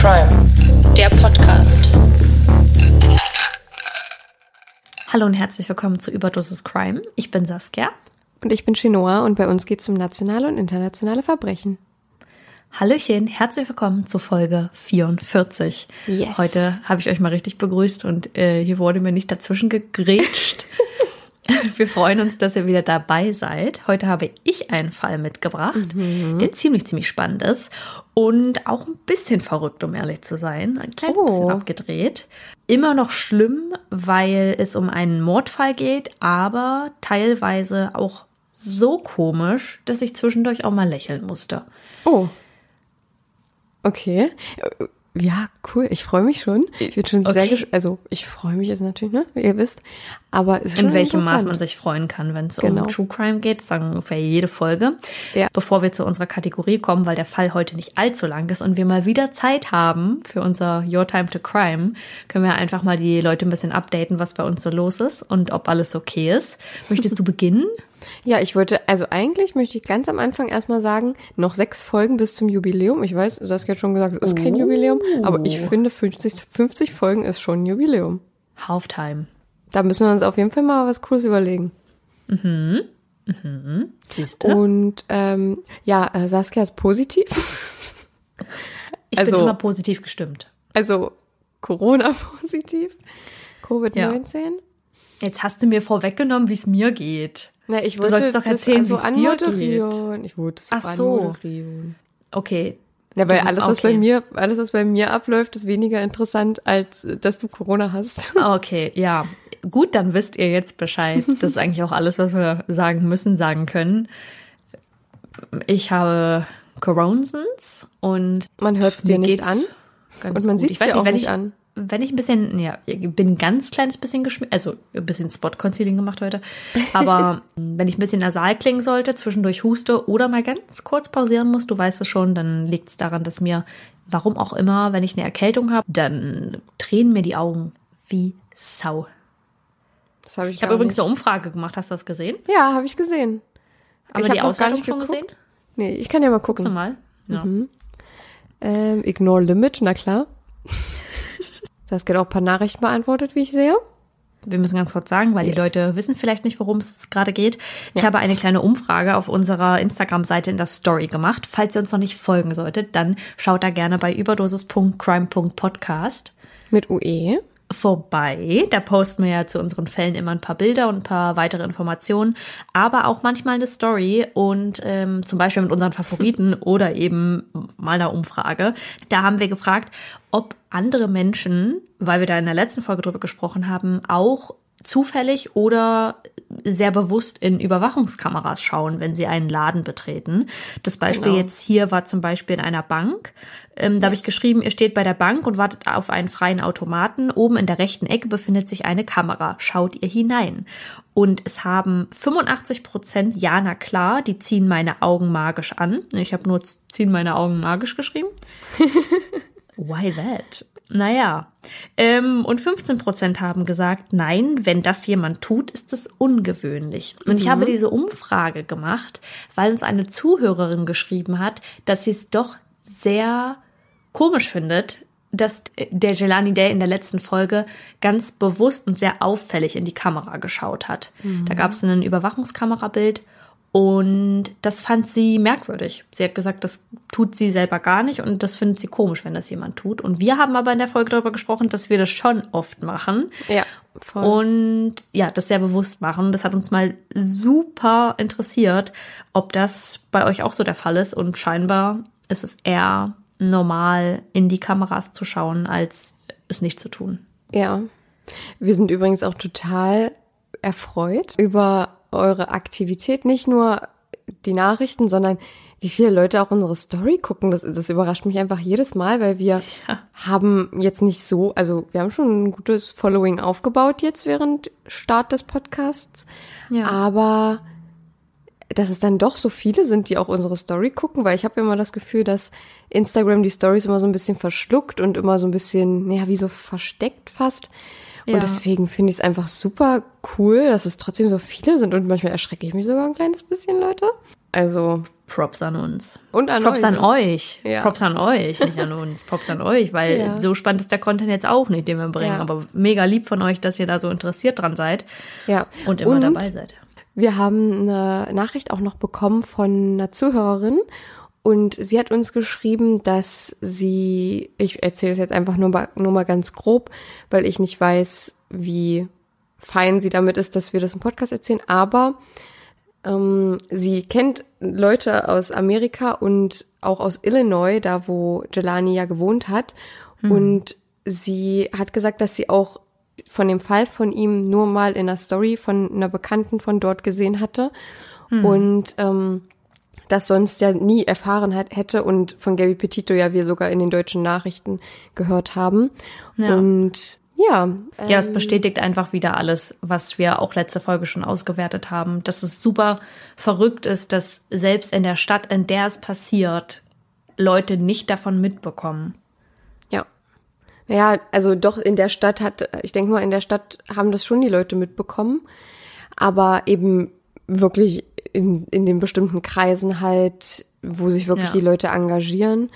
Crime, der Podcast. Hallo und herzlich willkommen zu Überdosis Crime. Ich bin Saskia. Und ich bin Chinoa und bei uns geht es um nationale und internationale Verbrechen. Hallöchen, herzlich willkommen zu Folge 44. Yes. Heute habe ich euch mal richtig begrüßt und äh, hier wurde mir nicht dazwischen gegrätscht. Wir freuen uns, dass ihr wieder dabei seid. Heute habe ich einen Fall mitgebracht, der ziemlich, ziemlich spannend ist und auch ein bisschen verrückt, um ehrlich zu sein. Ein kleines Oh. bisschen abgedreht. Immer noch schlimm, weil es um einen Mordfall geht, aber teilweise auch so komisch, dass ich zwischendurch auch mal lächeln musste. Oh. Okay. Ja, cool. Ich freue mich schon. Ich bin schon sehr Okay. gespannt. Also, ich freue mich jetzt natürlich, ne? Wie ihr wisst. Aber es ist schon in welchem Maß man sich freuen kann, wenn es Genau. um True Crime geht, sagen ungefähr jede Folge. Ja. Bevor wir zu unserer Kategorie kommen, weil der Fall heute nicht allzu lang ist und wir mal wieder Zeit haben für unser Your Time to Crime, können wir einfach mal die Leute ein bisschen updaten, was bei uns so los ist und ob alles okay ist. Möchtest du beginnen? Ja, ich wollte, also eigentlich möchte ich ganz am Anfang erstmal sagen, noch sechs Folgen bis zum Jubiläum. Ich weiß, Saskia hat schon gesagt, es ist kein Oh. Jubiläum, aber ich finde 50, 50 Folgen ist schon ein Jubiläum. Halftime. Da müssen wir uns auf jeden Fall mal was Cooles überlegen. Siehst du? Und ähm, ja, äh, Saskia ist positiv. ich also- bin immer positiv gestimmt. Also Corona-positiv. Covid-19. Jetzt hast du mir vorweggenommen, wie es mir geht. Na, ich Du wollte sollst doch das erzählen, also wie's dir anmoderieren. Ich wollte es Ach so. anmoderieren. Okay. Ja, weil Du- alles, was okay. bei mir, alles, was bei mir abläuft, ist weniger interessant, als äh, dass du Corona hast. Ah, Okay, ja. Gut, dann wisst ihr jetzt Bescheid. Das ist eigentlich auch alles, was wir sagen müssen, sagen können. Ich habe Coronsons und Man hört es dir nicht an. Und man Ich weiß dir auch nicht ich, an. Wenn ich ein bisschen, ja, ich bin ein ganz kleines bisschen geschminkt, also ein bisschen Spot-Concealing gemacht heute, aber wenn ich ein bisschen nasal klingen sollte, zwischendurch huste oder mal ganz kurz pausieren muss, du weißt es schon, dann liegt es daran, dass mir, warum auch immer, wenn ich eine Erkältung habe, dann tränen mir die Augen wie Sau. Das habe ich, Ich habe übrigens eine Umfrage gemacht, hast du das gesehen? Ja, habe ich gesehen. Haben Ich wir die hab Auswertung nicht schon geguckt. gesehen? Nee, ich kann ja mal Guckst du gucken. mal? Ja. Ähm, Ignore Limit, na klar. Saskia hat auch ein paar Nachrichten beantwortet, wie ich sehe. Wir müssen ganz kurz sagen, weil die Yes. Leute wissen vielleicht nicht, worum es gerade geht. Ich habe eine kleine Umfrage auf unserer Instagram-Seite in der Story gemacht. Falls ihr uns noch nicht folgen solltet, dann schaut da gerne bei überdosis.crime.podcast Mit UE. Vorbei. Da posten wir ja zu unseren Fällen immer ein paar Bilder und ein paar weitere Informationen, aber auch manchmal eine Story und ähm, zum Beispiel mit unseren Favoriten oder eben mal einer Umfrage. Da haben wir gefragt, ob andere Menschen, weil wir da in der letzten Folge drüber gesprochen haben, auch zufällig oder sehr bewusst in Überwachungskameras schauen, wenn sie einen Laden betreten. Das Beispiel Genau. jetzt hier war zum Beispiel in einer Bank. Ähm, da habe ich geschrieben, ihr steht bei der Bank und wartet auf einen freien Automaten. Oben in der rechten Ecke befindet sich eine Kamera. Schaut ihr hinein. Und es haben 85 Prozent, ja, na klar, die ziehen meine Augen magisch an. Ich habe nur ziehen meine Augen magisch geschrieben. Why that? Naja. Ähm, und 15 Prozent haben gesagt, nein, wenn das jemand tut, ist es ungewöhnlich. Und ich habe diese Umfrage gemacht, weil uns eine Zuhörerin geschrieben hat, dass sie es doch sehr komisch findet, dass der Jelani Day in der letzten Folge ganz bewusst und sehr auffällig in die Kamera geschaut hat. Da gab es ein Überwachungskamerabild und das fand sie merkwürdig. Sie hat gesagt, das tut sie selber gar nicht und das findet sie komisch, wenn das jemand tut. Und wir haben aber in der Folge darüber gesprochen, dass wir das schon oft machen. Ja, voll. Und ja, das sehr bewusst machen. Das hat uns mal super interessiert, ob das bei euch auch so der Fall ist. Und scheinbar ist es eher normal, in die Kameras zu schauen, als es nicht zu tun. Ja. Wir sind übrigens auch total erfreut über eure Aktivität. Nicht nur die Nachrichten, sondern wie viele Leute auch unsere Story gucken. Das, das überrascht mich einfach jedes Mal, weil wir Ja. haben jetzt nicht so, also wir haben schon ein gutes Following aufgebaut jetzt während Start des Podcasts. Ja. Aber dass es dann doch so viele sind, die auch unsere Story gucken, weil ich habe immer das Gefühl, dass Instagram die Stories immer so ein bisschen verschluckt und immer so ein bisschen, naja, wie so versteckt fast. Und Ja. deswegen finde ich es einfach super cool, dass es trotzdem so viele sind und manchmal erschrecke ich mich sogar ein kleines bisschen, Leute. Also, Props an uns. und an Props euch. an euch. Ja. Props an euch, nicht an uns. Props an euch, weil Ja. so spannend ist der Content jetzt auch nicht, den wir bringen. Ja. Aber mega lieb von euch, dass ihr da so interessiert dran seid Ja. und immer dabei seid. Wir haben eine Nachricht auch noch bekommen von einer Zuhörerin und sie hat uns geschrieben, dass sie, ich erzähle es jetzt einfach nur mal, nur mal ganz grob, weil ich nicht weiß, wie fein sie damit ist, dass wir das im Podcast erzählen, aber ähm, sie kennt Leute aus Amerika und auch aus Illinois, da wo Jelani ja gewohnt hat. Und sie hat gesagt, dass sie auch von dem Fall von ihm nur mal in einer Story von einer Bekannten von dort gesehen hatte. Und ähm, das sonst ja nie erfahren hat, hätte und von Gabby Petito ja wir sogar in den deutschen Nachrichten gehört haben. Ja. Und ja, Ja, es bestätigt einfach wieder alles, was wir auch letzte Folge schon ausgewertet haben, dass es super verrückt ist, dass selbst in der Stadt, in der es passiert, Leute nicht davon mitbekommen. Ja. Naja, also doch in der Stadt hat, ich denke mal, in der Stadt haben das schon die Leute mitbekommen, aber eben wirklich in, in den bestimmten Kreisen halt, wo sich wirklich Ja. die Leute engagieren.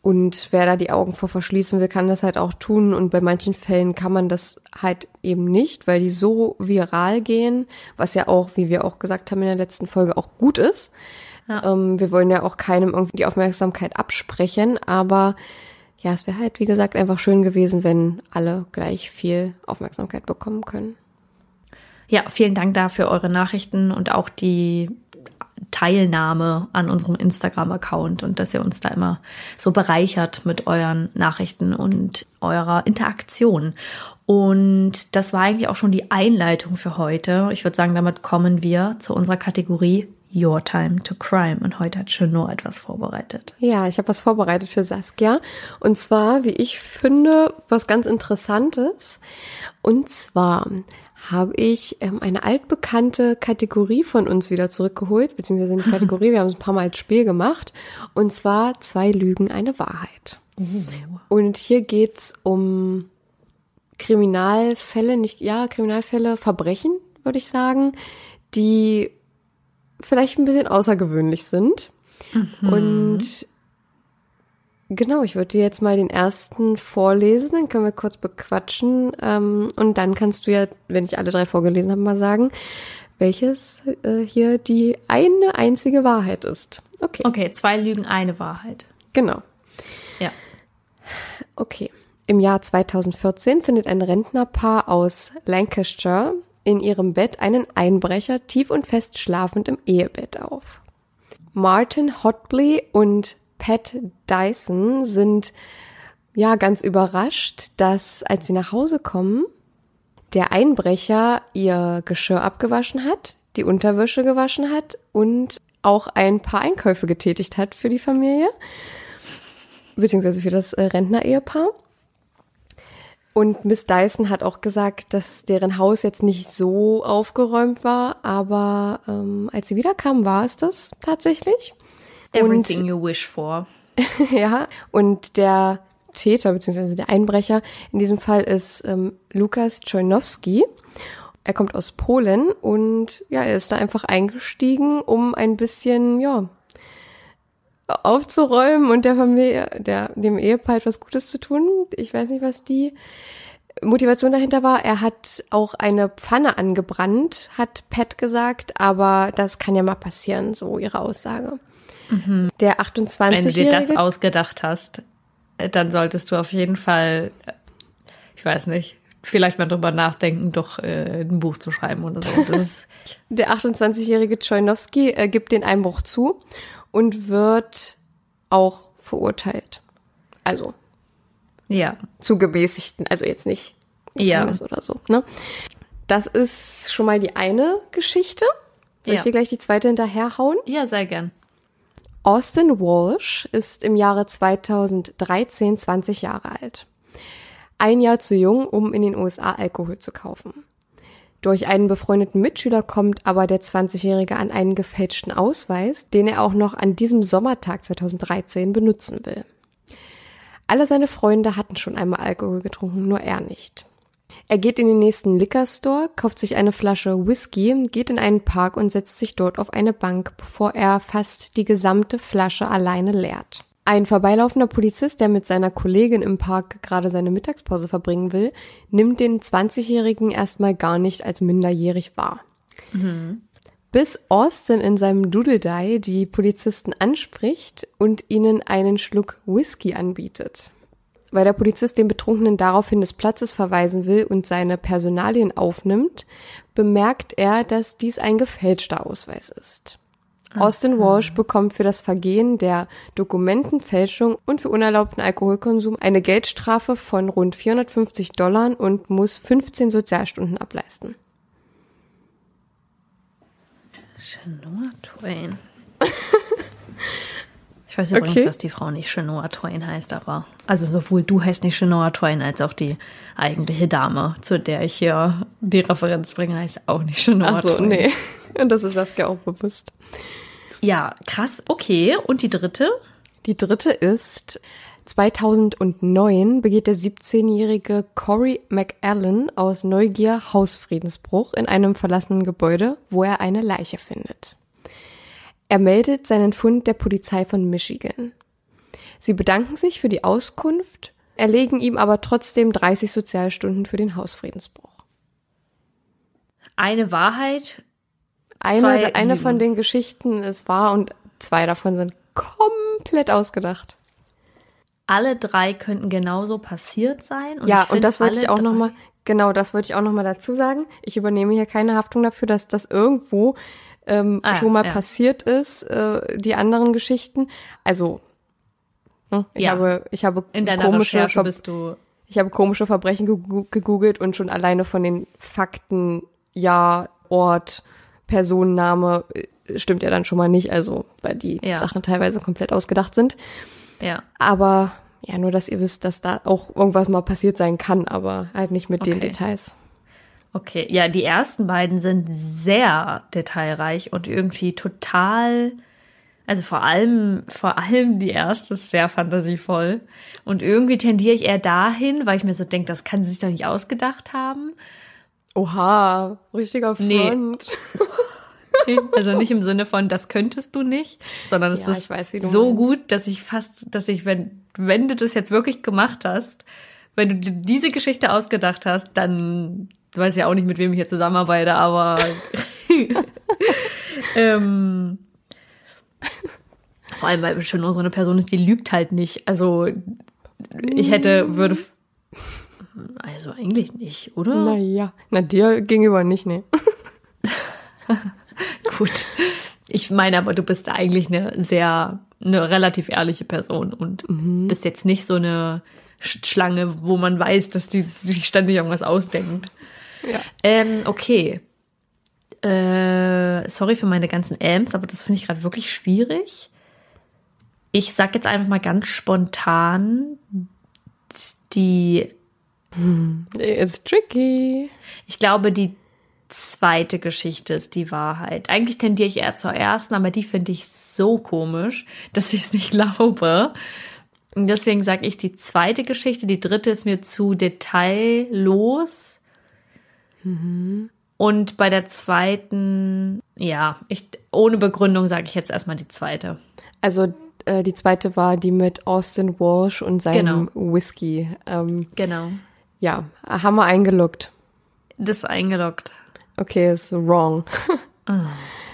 Und wer da die Augen vor verschließen will, kann das halt auch tun. Und bei manchen Fällen kann man das halt eben nicht, weil die so viral gehen, was ja auch, wie wir auch gesagt haben in der letzten Folge, auch gut ist. Ja. Ähm, wir wollen ja auch keinem irgendwie die Aufmerksamkeit absprechen, aber ja, es wäre halt, wie gesagt, einfach schön gewesen, wenn alle gleich viel Aufmerksamkeit bekommen können. Ja, vielen Dank dafür eure Nachrichten und auch die Teilnahme an unserem Instagram-Account und dass ihr uns da immer so bereichert mit euren Nachrichten und eurer Interaktion. Und das war eigentlich auch schon die Einleitung für heute. Ich würde sagen, damit kommen wir zu unserer Kategorie Your Time to Crime. Und heute hat Chenot etwas vorbereitet. Ja, ich habe was vorbereitet für Saskia. Und zwar, wie ich finde, was ganz Interessantes. Und zwar habe ich ähm, eine altbekannte Kategorie von uns wieder zurückgeholt, beziehungsweise nicht Kategorie, wir haben es ein paar Mal als Spiel gemacht. Und zwar zwei Lügen, eine Wahrheit. Und hier geht's um Kriminalfälle, nicht, ja, Kriminalfälle, Verbrechen, würde ich sagen, die vielleicht ein bisschen außergewöhnlich sind. Und genau, ich würde dir jetzt mal den ersten vorlesen, dann können wir kurz bequatschen. Ähm, und dann kannst du ja, wenn ich alle drei vorgelesen habe, mal sagen, welches äh, hier die eine einzige Wahrheit ist. Okay, Okay, zwei Lügen, eine Wahrheit. genau. Ja. Okay. Im Jahr 2014 findet ein Rentnerpaar aus Lancashire in ihrem Bett einen Einbrecher tief und fest schlafend im Ehebett auf. Martin Hotley und Pat Dyson sind ja ganz überrascht, dass als sie nach Hause kommen, der Einbrecher ihr Geschirr abgewaschen hat, die Unterwäsche gewaschen hat und auch ein paar Einkäufe getätigt hat für die Familie beziehungsweise für das äh, Rentner-Ehepaar. Und Miss Dyson hat auch gesagt, dass deren Haus jetzt nicht so aufgeräumt war, aber ähm, als sie wiederkam, war es das tatsächlich. Everything you wish for. ja, und der Täter beziehungsweise der Einbrecher in diesem Fall ist ähm, Lukas Czojnowski. Er kommt aus Polen und ja, er ist da einfach eingestiegen, um ein bisschen, ja, aufzuräumen und der Familie, der, dem Ehepaar etwas Gutes zu tun. Ich weiß nicht, was die Motivation dahinter war. Er hat auch eine Pfanne angebrannt, hat Pat gesagt, aber das kann ja mal passieren, so ihre Aussage. Der Wenn du dir das 28-Jährige, ausgedacht hast, äh, dann solltest du auf jeden Fall, äh, ich weiß nicht, vielleicht mal drüber nachdenken, doch äh, ein Buch zu schreiben oder so. Der 28-jährige Czojnowski äh, gibt den Einbruch zu und wird auch verurteilt. Also ja, zu gemäßigten, also jetzt nicht Ja. Oder so. Ne? Das ist schon mal die eine Geschichte. Soll ich Ja. dir gleich die zweite hinterherhauen? Ja, sehr gern. Austin Walsh ist im Jahre 2013 20 Jahre alt. Ein Jahr zu jung, um in den USA Alkohol zu kaufen. Durch einen befreundeten Mitschüler kommt aber der 20-Jährige an einen gefälschten Ausweis, den er auch noch an diesem Sommertag 2013 benutzen will. Alle seine Freunde hatten schon einmal Alkohol getrunken, nur er nicht. Er geht in den nächsten Liquor Store, kauft sich eine Flasche Whisky, geht in einen Park und setzt sich dort auf eine Bank, bevor er fast die gesamte Flasche alleine leert. Ein vorbeilaufender Polizist, der mit seiner Kollegin im Park gerade seine Mittagspause verbringen will, nimmt den 20-Jährigen erstmal gar nicht als minderjährig wahr. Bis Austin in seinem Doodle-Die die Polizisten anspricht und ihnen einen Schluck Whisky anbietet. Weil der Polizist den Betrunkenen daraufhin des Platzes verweisen will und seine Personalien aufnimmt, bemerkt er, dass dies ein gefälschter Ausweis ist. Austin Walsh bekommt für das Vergehen der Dokumentenfälschung und für unerlaubten Alkoholkonsum eine Geldstrafe von rund 450 Dollar und muss 15 Sozialstunden ableisten. Shanoa Twain. Ich weiß übrigens, Okay. dass die Frau nicht Shanoa Twain heißt, aber also sowohl du heißt nicht Shanoa Twain als auch die eigentliche Dame, zu der ich hier die Referenz bringe, heißt auch nicht Shanoa Ach so, Twain. nee. Und das ist Saskia auch bewusst. Ja, krass. Okay. Und die dritte? Die dritte ist, 2009 begeht der 17-jährige Corey McAllen aus Neugier Hausfriedensbruch in einem verlassenen Gebäude, wo er eine Leiche findet. Er meldet seinen Fund der Polizei von Michigan. Sie bedanken sich für die Auskunft, erlegen ihm aber trotzdem 30 Sozialstunden für den Hausfriedensbruch. Eine Wahrheit. Eine, eine von den Geschichten ist wahr und zwei davon sind komplett ausgedacht. Alle drei könnten genauso passiert sein. Und ja, und das wollte ich auch drei- noch mal, genau, das wollte ich auch noch mal dazu sagen. Ich übernehme hier keine Haftung dafür, dass das irgendwo ähm, Ah, schon mal ja. passiert ist, äh, die anderen Geschichten. Also, ne, ich Ja. habe, ich habe In deiner komische, Recherche bist du. ich habe komische Verbrechen gegoogelt und schon alleine von den Fakten, Jahr, Ort, Personenname äh, stimmt ja dann schon mal nicht, also weil die Ja. Sachen teilweise komplett ausgedacht sind. Ja. Aber ja, nur dass ihr wisst, dass da auch irgendwas mal passiert sein kann, aber halt nicht mit den Okay. Details. Okay, ja, die ersten beiden sind sehr detailreich und irgendwie total, also vor allem, vor allem die erste ist sehr fantasievoll. Und irgendwie tendiere ich eher dahin, weil ich mir so denke, das kann sie sich doch nicht ausgedacht haben. Oha, richtiger Nee. Front. Also nicht im Sinne von, das könntest du nicht, sondern es Ja, ist weiß, so meinst. gut, dass ich fast, dass ich, wenn, wenn du das jetzt wirklich gemacht hast, wenn du dir diese Geschichte ausgedacht hast, dann du weißt ja auch nicht, mit wem ich hier zusammenarbeite, aber ähm, vor allem, weil schon nur so eine Person ist, die lügt halt nicht. Also ich hätte, würde, also eigentlich nicht, oder? Naja, na dir gegenüber nicht, ne. Gut. Ich meine aber, du bist eigentlich eine sehr, eine relativ ehrliche Person und bist jetzt nicht so eine Sch- Schlange, wo man weiß, dass die sich ständig irgendwas ausdenkt. Ja. Ähm, okay. Äh, sorry für meine ganzen Ams, aber das finde ich gerade wirklich schwierig. Ich sag jetzt einfach mal ganz spontan die It's tricky. Ich glaube, die zweite Geschichte ist die Wahrheit. Eigentlich tendiere ich eher zur ersten, aber die finde ich so komisch, dass ich es nicht glaube. Und deswegen sage ich die zweite Geschichte. Die dritte ist mir zu detaillos. Und bei der zweiten, ja, ich, ohne Begründung sage ich jetzt erstmal die zweite. Also äh, die zweite war die mit Austin Walsh und seinem Genau. Whisky. Ähm, Genau. ja, haben wir eingeloggt. Das ist eingeloggt. Okay, ist wrong.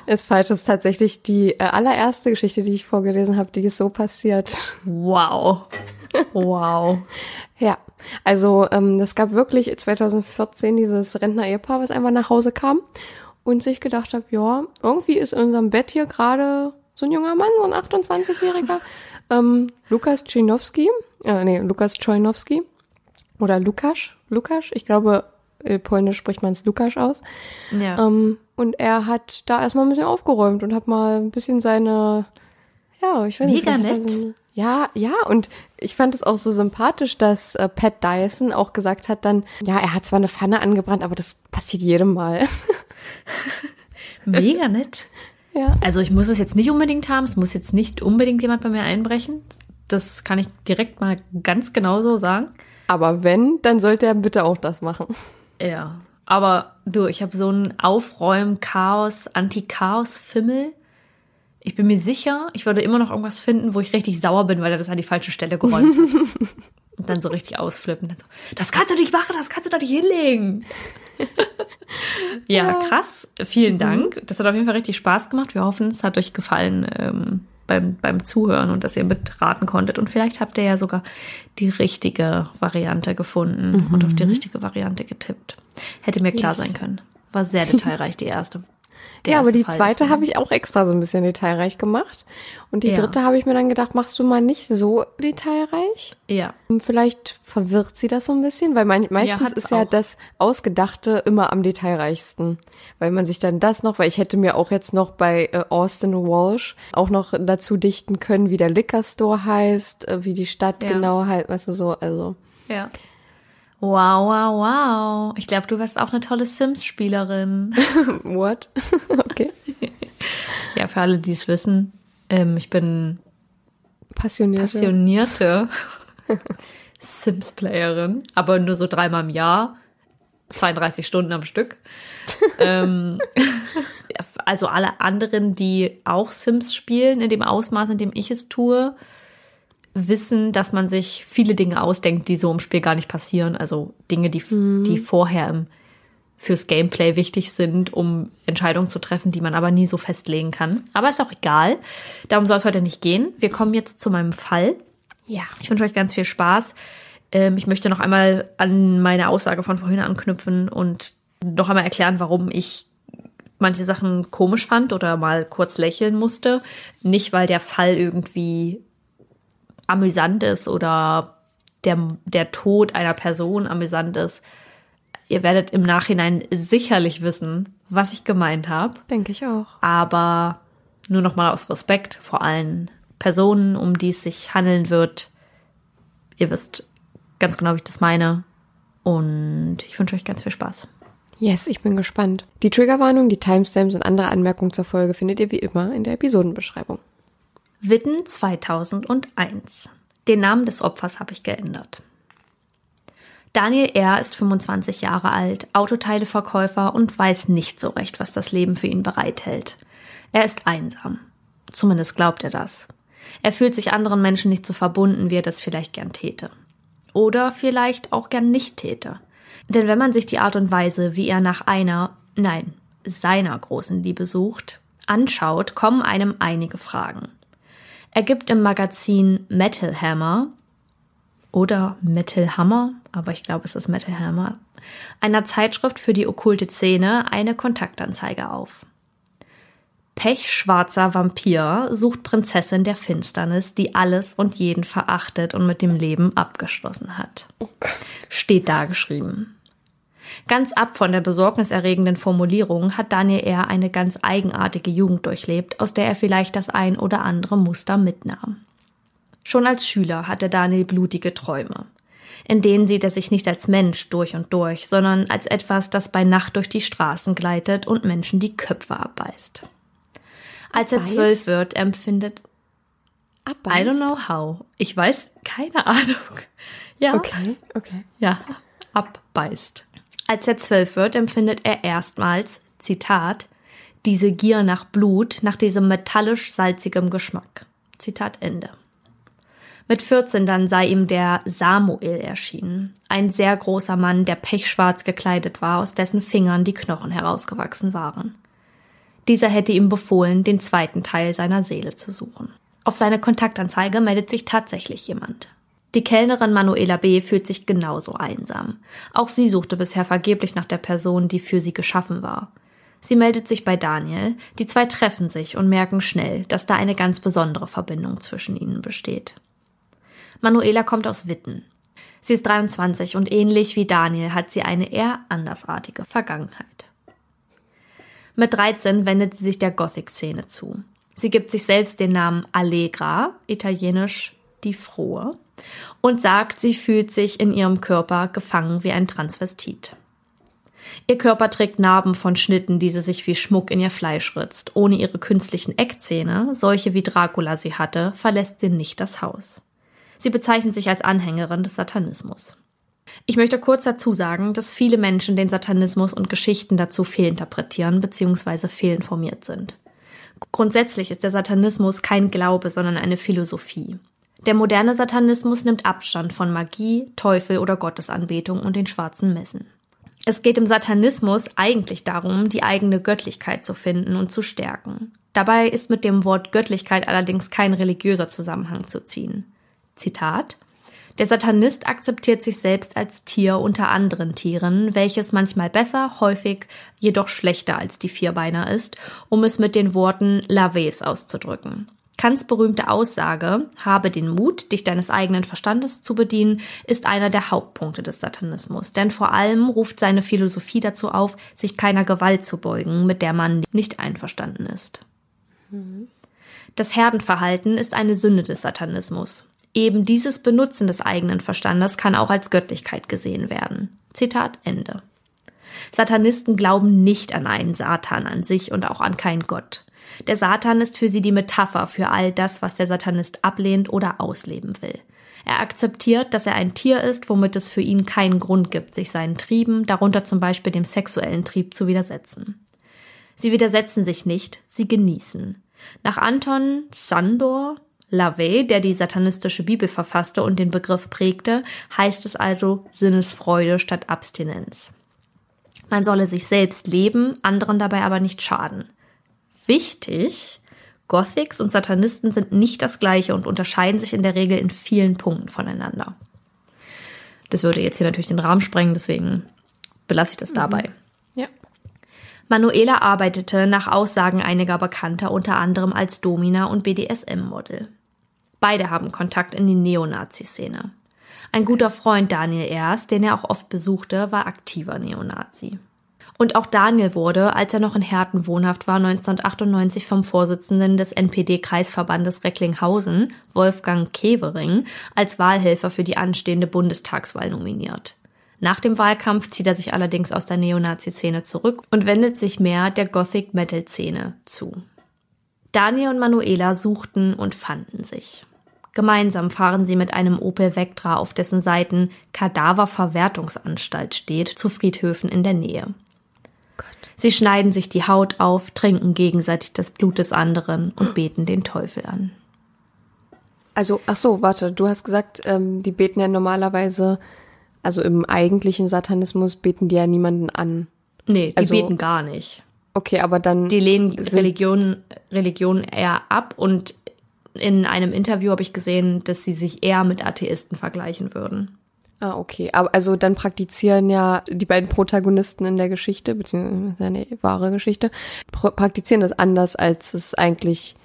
Ist falsch. Das ist tatsächlich die äh, allererste Geschichte, die ich vorgelesen habe, die ist so passiert. Wow. Wow. Ja, also ähm, es gab wirklich 2014 dieses Rentner-Ehepaar, was einfach nach Hause kam und sich gedacht hat, ja, irgendwie ist in unserem Bett hier gerade so ein junger Mann, so ein 28-Jähriger, ähm, Lukas Czynowski, äh, nee, Lukas Czojnowski oder Lukas, Lukas, ich glaube, äh, polnisch spricht man es Lukas aus. Ja. Ähm, und er hat da erstmal ein bisschen aufgeräumt und hat mal ein bisschen seine, ja, ich weiß nicht. Mega hat er nett. Ja, ja, und ich fand es auch so sympathisch, dass äh, Pat Dyson auch gesagt hat dann, ja, er hat zwar eine Pfanne angebrannt, aber das passiert jedem Mal. Mega nett. ja. Also ich muss es jetzt nicht unbedingt haben, es muss jetzt nicht unbedingt jemand bei mir einbrechen. Das kann ich direkt mal ganz genau so sagen. Aber wenn, dann sollte er bitte auch das machen. Ja. Aber du, ich habe so einen Aufräumen-Chaos, Anti-Chaos-Fimmel. Ich bin mir sicher, ich würde immer noch irgendwas finden, wo ich richtig sauer bin, weil er das an die falsche Stelle geräumt hat. Und dann so richtig ausflippen. Dann so, das kannst du nicht machen, das kannst du doch nicht hinlegen. ja, krass. Vielen Dank. Das hat auf jeden Fall richtig Spaß gemacht. Wir hoffen, es hat euch gefallen ähm, beim, beim Zuhören und dass ihr mitraten konntet. Und vielleicht habt ihr ja sogar die richtige Variante gefunden und auf die richtige Variante getippt. Hätte mir klar Yes. sein können. War sehr detailreich, die erste. Ja, aber die Fall, zweite habe ich auch extra so ein bisschen detailreich gemacht. Und die Ja. dritte habe ich mir dann gedacht, machst du mal nicht so detailreich? Ja. Und Vielleicht verwirrt sie das so ein bisschen, weil mein, meistens hat's ist ja auch. das Ausgedachte immer am detailreichsten. Weil man sich dann das noch, weil ich hätte mir auch jetzt noch bei äh, Austin Walsh auch noch dazu dichten können, wie der Liquor Store heißt, äh, wie die Stadt Ja. genau heißt, weißt du so, also. Ja. Wow, wow, wow. Ich glaube, du wärst auch eine tolle Sims-Spielerin. What? okay. ja, für alle, die es wissen, ähm, ich bin Passionierte. passionierte Sims-Playerin, aber nur so dreimal im Jahr, 32 Stunden am Stück. ähm, also alle anderen, die auch Sims spielen, in dem Ausmaß, in dem ich es tue, wissen, dass man sich viele Dinge ausdenkt, die so im Spiel gar nicht passieren. Also Dinge, die, die vorher im, fürs Gameplay wichtig sind, um Entscheidungen zu treffen, die man aber nie so festlegen kann. Aber ist auch egal. Darum soll es heute nicht gehen. Wir kommen jetzt zu meinem Fall. Ja. Ich wünsche euch ganz viel Spaß. Ähm, ich möchte noch einmal an meine Aussage von vorhin anknüpfen und noch einmal erklären, warum ich manche Sachen komisch fand oder mal kurz lächeln musste. Nicht, weil der Fall irgendwie amüsant ist oder der, der Tod einer Person amüsant ist. Ihr werdet im Nachhinein sicherlich wissen, was ich gemeint habe Denke ich auch. aber nur noch mal aus Respekt vor allen Personen, um die es sich handeln wird. Ihr wisst ganz genau, wie ich das meine. Und ich wünsche euch ganz viel Spaß. Yes, ich bin gespannt. Die Triggerwarnung, die Timestamps und andere Anmerkungen zur Folge findet ihr wie immer in der Episodenbeschreibung. Witten 2001. Den Namen des Opfers habe ich geändert. Daniel R. ist 25 Jahre alt, Autoteileverkäufer und weiß nicht so recht, was das Leben für ihn bereithält. Er ist einsam. Zumindest glaubt er das. Er fühlt sich anderen Menschen nicht so verbunden, wie er das vielleicht gern täte. Oder vielleicht auch gern nicht täte. Denn wenn man sich die Art und Weise, wie er nach einer, nein, seiner großen Liebe sucht, anschaut, kommen einem einige Fragen. Er gibt im Magazin Metal Hammer oder Metal Hammer, aber ich glaube, es ist Metal Hammer, einer Zeitschrift für die okkulte Szene eine Kontaktanzeige auf. Pechschwarzer Vampir sucht Prinzessin der Finsternis, die alles und jeden verachtet und mit dem Leben abgeschlossen hat. Steht da geschrieben. Ganz ab von der besorgniserregenden Formulierung hat Daniel R. eine ganz eigenartige Jugend durchlebt, aus der er vielleicht das ein oder andere Muster mitnahm. Schon als Schüler hatte Daniel blutige Träume. In denen sieht er sich nicht als Mensch durch und durch, sondern als etwas, das bei Nacht durch die Straßen gleitet und Menschen die Köpfe abbeißt. Als er zwölf wird, empfindet I Abbeißt? don't know how. Ich weiß keine Ahnung. Ja. Okay, okay. Ja, abbeißt. Als er zwölf wird, empfindet er erstmals, Zitat, diese Gier nach Blut, nach diesem metallisch-salzigem Geschmack. Zitat Ende. Mit 14 dann sei ihm der Samuel erschienen, ein sehr großer Mann, der pechschwarz gekleidet war, aus dessen Fingern die Knochen herausgewachsen waren. Dieser hätte ihm befohlen, den zweiten Teil seiner Seele zu suchen. Auf seine Kontaktanzeige meldet sich tatsächlich jemand. Die Kellnerin Manuela B. fühlt sich genauso einsam. Auch sie suchte bisher vergeblich nach der Person, die für sie geschaffen war. Sie meldet sich bei Daniel, die zwei treffen sich und merken schnell, dass da eine ganz besondere Verbindung zwischen ihnen besteht. Manuela kommt aus Witten. Sie ist 23 und ähnlich wie Daniel hat sie eine eher andersartige Vergangenheit. Mit 13 wendet sie sich der Gothic-Szene zu. Sie gibt sich selbst den Namen Allegra, italienisch die Frohe, und sagt, sie fühlt sich in ihrem Körper gefangen wie ein Transvestit. Ihr Körper trägt Narben von Schnitten, die sie sich wie Schmuck in ihr Fleisch ritzt. Ohne ihre künstlichen Eckzähne, solche wie Dracula sie hatte, verlässt sie nicht das Haus. Sie bezeichnet sich als Anhängerin des Satanismus. Ich möchte kurz dazu sagen, dass viele Menschen den Satanismus und Geschichten dazu fehlinterpretieren bzw. fehlinformiert sind. Grundsätzlich ist der Satanismus kein Glaube, sondern eine Philosophie. Der moderne Satanismus nimmt Abstand von Magie, Teufel oder Gottesanbetung und den schwarzen Messen. Es geht im Satanismus eigentlich darum, die eigene Göttlichkeit zu finden und zu stärken. Dabei ist mit dem Wort Göttlichkeit allerdings kein religiöser Zusammenhang zu ziehen. Zitat Der Satanist akzeptiert sich selbst als Tier unter anderen Tieren, welches manchmal besser, häufig jedoch schlechter als die Vierbeiner ist, um es mit den Worten Laves auszudrücken. Kants berühmte Aussage, habe den Mut, dich deines eigenen Verstandes zu bedienen, ist einer der Hauptpunkte des Satanismus. Denn vor allem ruft seine Philosophie dazu auf, sich keiner Gewalt zu beugen, mit der man nicht einverstanden ist. Das Herdenverhalten ist eine Sünde des Satanismus. Eben dieses Benutzen des eigenen Verstandes kann auch als Göttlichkeit gesehen werden. Zitat Ende. Satanisten glauben nicht an einen Satan an sich und auch an keinen Gott. Der Satan ist für sie die Metapher für all das, was der Satanist ablehnt oder ausleben will. Er akzeptiert, dass er ein Tier ist, womit es für ihn keinen Grund gibt, sich seinen Trieben, darunter zum Beispiel dem sexuellen Trieb, zu widersetzen. Sie widersetzen sich nicht, sie genießen. Nach Anton Sandor Lavey, der die satanistische Bibel verfasste und den Begriff prägte, heißt es also Sinnesfreude statt Abstinenz. Man solle sich selbst leben, anderen dabei aber nicht schaden wichtig, Gothics und Satanisten sind nicht das gleiche und unterscheiden sich in der Regel in vielen Punkten voneinander. Das würde jetzt hier natürlich den Rahmen sprengen, deswegen belasse ich das dabei. Ja. Manuela arbeitete nach Aussagen einiger Bekannter unter anderem als Domina und BDSM-Model. Beide haben Kontakt in die Neonazi-Szene. Ein guter Freund Daniel Erst, den er auch oft besuchte, war aktiver Neonazi. Und auch Daniel wurde, als er noch in Herten wohnhaft war, 1998 vom Vorsitzenden des NPD-Kreisverbandes Recklinghausen, Wolfgang Kevering, als Wahlhelfer für die anstehende Bundestagswahl nominiert. Nach dem Wahlkampf zieht er sich allerdings aus der Neonazi-Szene zurück und wendet sich mehr der Gothic-Metal-Szene zu. Daniel und Manuela suchten und fanden sich. Gemeinsam fahren sie mit einem Opel Vectra, auf dessen Seiten Kadaververwertungsanstalt steht, zu Friedhöfen in der Nähe. Sie schneiden sich die Haut auf, trinken gegenseitig das Blut des anderen und beten den Teufel an. Also, ach so, warte, du hast gesagt, ähm, die beten ja normalerweise, also im eigentlichen Satanismus beten die ja niemanden an. Nee, die Also- beten gar nicht. Okay, aber dann. Die lehnen Religion, Religion eher ab und in einem Interview habe ich gesehen, dass sie sich eher mit Atheisten vergleichen würden. Ah, okay. Aber also dann praktizieren ja die beiden Protagonisten in der Geschichte, beziehungsweise eine wahre Geschichte, praktizieren das anders, als es eigentlich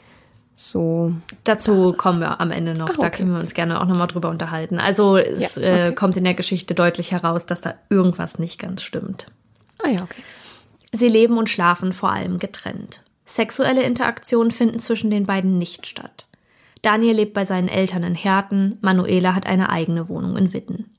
so. Dazu kommen wir am Ende noch. Da okay. können wir uns gerne auch nochmal drüber unterhalten. Also es Ja, äh, okay. kommt in der Geschichte deutlich heraus, dass da irgendwas nicht ganz stimmt. Ah ja, okay. Sie leben und schlafen vor allem getrennt. Sexuelle Interaktionen finden zwischen den beiden nicht statt. Daniel lebt bei seinen Eltern in Herten, Manuela hat eine eigene Wohnung in Witten.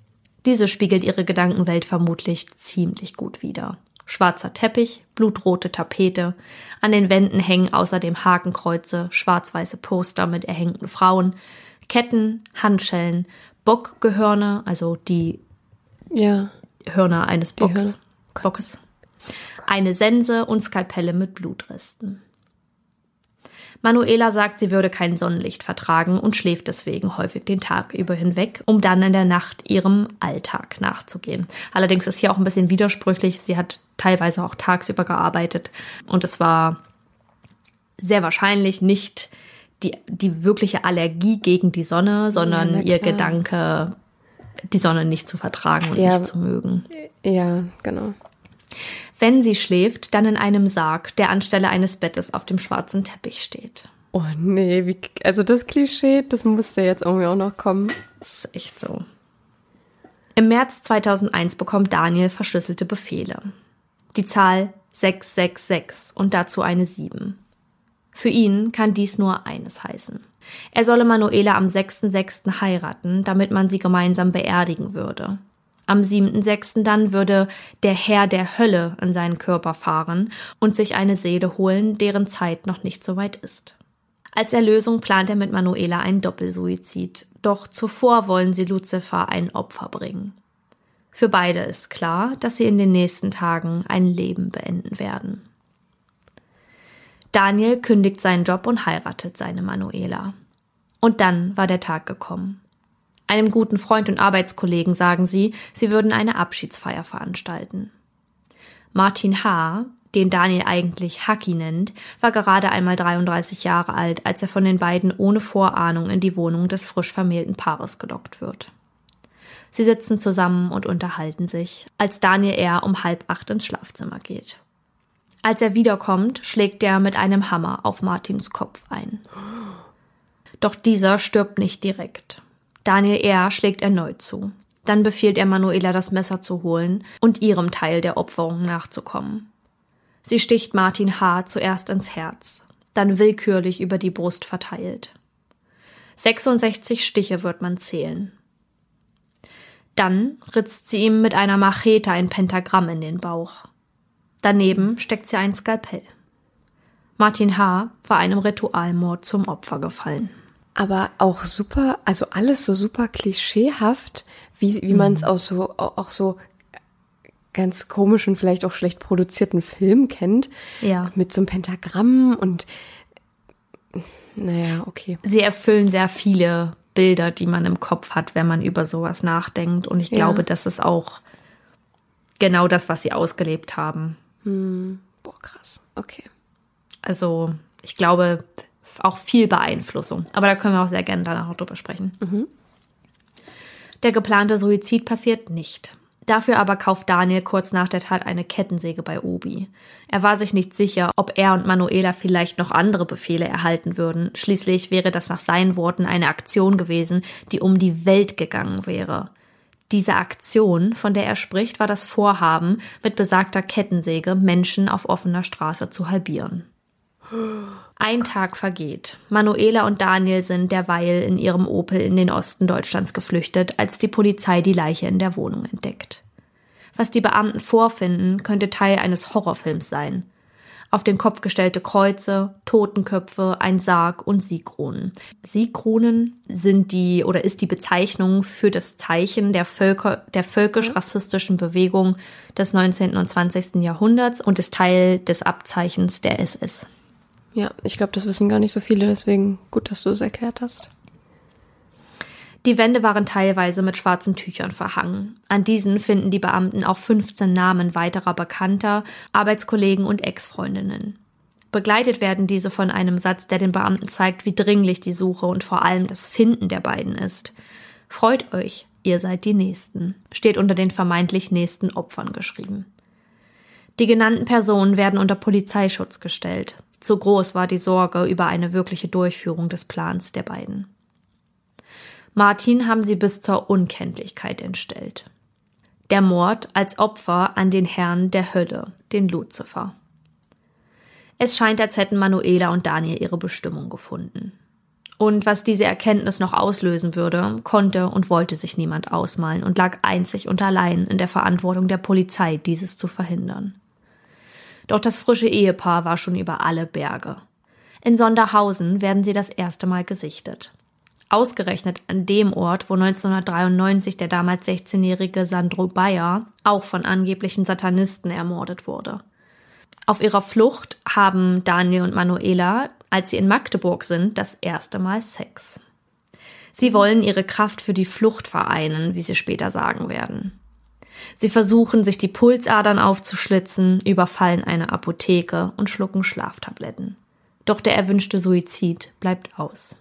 Diese spiegelt ihre Gedankenwelt vermutlich ziemlich gut wider. Schwarzer Teppich, blutrote Tapete, an den Wänden hängen außerdem Hakenkreuze, schwarz-weiße Poster mit erhängten Frauen, Ketten, Handschellen, Bockgehörne, also die Ja. Hörner eines Bocks. Hörner. Bockes. Eine Sense und Skalpelle mit Blutresten. Manuela sagt, sie würde kein Sonnenlicht vertragen und schläft deswegen häufig den Tag über hinweg, um dann in der Nacht ihrem Alltag nachzugehen. Allerdings ist hier auch ein bisschen widersprüchlich. Sie hat teilweise auch tagsüber gearbeitet und es war sehr wahrscheinlich nicht die, die wirkliche Allergie gegen die Sonne, sondern na ihr. Gedanke, die Sonne nicht zu vertragen und Ja. nicht zu mögen. Ja, genau. Wenn sie schläft, dann in einem Sarg, der anstelle eines Bettes auf dem schwarzen Teppich steht. Oh nee, wie, also das Klischee, das musste jetzt irgendwie auch noch kommen. Das ist echt so. Im März 2001 bekommt Daniel verschlüsselte Befehle. Die Zahl 666 und dazu eine 7. Für ihn kann dies nur eines heißen. Er solle Manuela am 6.6. heiraten, damit man sie gemeinsam beerdigen würde. Am 7.6. dann würde der Herr der Hölle in seinen Körper fahren und sich eine Seele holen, deren Zeit noch nicht so weit ist. Als Erlösung plant er mit Manuela einen Doppelsuizid, doch zuvor wollen sie Lucifer ein Opfer bringen. Für beide ist klar, dass sie in den nächsten Tagen ein Leben beenden werden. Daniel kündigt seinen Job und heiratet seine Manuela. Und dann war der Tag gekommen. Einem guten Freund und Arbeitskollegen sagen sie, sie würden eine Abschiedsfeier veranstalten. Martin H., den Daniel eigentlich Haki nennt, war gerade einmal 33 Jahre alt, als er von den beiden ohne Vorahnung in die Wohnung des frisch vermählten Paares gelockt wird. Sie sitzen zusammen und unterhalten sich, als Daniel eher um halb acht ins Schlafzimmer geht. Als er wiederkommt, schlägt er mit einem Hammer auf Martins Kopf ein. Doch dieser stirbt nicht direkt. Daniel R. schlägt erneut zu. Dann befiehlt er Manuela, das Messer zu holen und ihrem Teil der Opferung nachzukommen. Sie sticht Martin H. zuerst ins Herz, dann willkürlich über die Brust verteilt. 66 Stiche wird man zählen. Dann ritzt sie ihm mit einer Machete ein Pentagramm in den Bauch. Daneben steckt sie ein Skalpell. Martin H. war einem Ritualmord zum Opfer gefallen. Aber auch super, also alles so super klischeehaft, wie, wie man es Mhm. aus so, auch so ganz komischen, vielleicht auch schlecht produzierten Filmen kennt. Ja. Mit so einem Pentagramm und naja, okay. Sie erfüllen sehr viele Bilder, die man im Kopf hat, wenn man über sowas nachdenkt. Und ich Ja. glaube, das ist auch genau das, was sie ausgelebt haben. Boah, krass. Okay. Also ich glaube auch viel Beeinflussung. Aber da können wir auch sehr gerne danach noch drüber sprechen. Der geplante Suizid passiert nicht. Dafür aber kauft Daniel kurz nach der Tat eine Kettensäge bei Obi. Er war sich nicht sicher, ob er und Manuela vielleicht noch andere Befehle erhalten würden. Schließlich wäre das nach seinen Worten eine Aktion gewesen, die um die Welt gegangen wäre. Diese Aktion, von der er spricht, war das Vorhaben, mit besagter Kettensäge Menschen auf offener Straße zu halbieren. Ein Tag vergeht. Manuela und Daniel sind derweil in ihrem Opel in den Osten Deutschlands geflüchtet, als die Polizei die Leiche in der Wohnung entdeckt. Was die Beamten vorfinden, könnte Teil eines Horrorfilms sein. Auf den Kopf gestellte Kreuze, Totenköpfe, ein Sarg und Siegkronen. Siegkronen sind die oder ist die Bezeichnung für das Zeichen der Völker, der völkisch-rassistischen Bewegung des 19. und 20. Jahrhunderts und ist Teil des Abzeichens der SS. Ja, ich glaube, das wissen gar nicht so viele, deswegen gut, dass du es erklärt hast. Die Wände waren teilweise mit schwarzen Tüchern verhangen. An diesen finden die Beamten auch 15 Namen weiterer Bekannter, Arbeitskollegen und Ex-Freundinnen. Begleitet werden diese von einem Satz, der den Beamten zeigt, wie dringlich die Suche und vor allem das Finden der beiden ist. Freut euch, ihr seid die Nächsten, steht unter den vermeintlich nächsten Opfern geschrieben. Die genannten Personen werden unter Polizeischutz gestellt. Zu groß war die Sorge über eine wirkliche Durchführung des Plans der beiden. Martin haben sie bis zur Unkenntlichkeit entstellt. Der Mord als Opfer an den Herrn der Hölle, den Luzifer. Es scheint, als hätten Manuela und Daniel ihre Bestimmung gefunden. Und was diese Erkenntnis noch auslösen würde, konnte und wollte sich niemand ausmalen und lag einzig und allein in der Verantwortung der Polizei, dieses zu verhindern. Doch das frische Ehepaar war schon über alle Berge. In Sonderhausen werden sie das erste Mal gesichtet. Ausgerechnet an dem Ort, wo 1993 der damals 16-jährige Sandro Bayer auch von angeblichen Satanisten ermordet wurde. Auf ihrer Flucht haben Daniel und Manuela, als sie in Magdeburg sind, das erste Mal Sex. Sie wollen ihre Kraft für die Flucht vereinen, wie sie später sagen werden. Sie versuchen, sich die Pulsadern aufzuschlitzen, überfallen eine Apotheke und schlucken Schlaftabletten. Doch der erwünschte Suizid bleibt aus.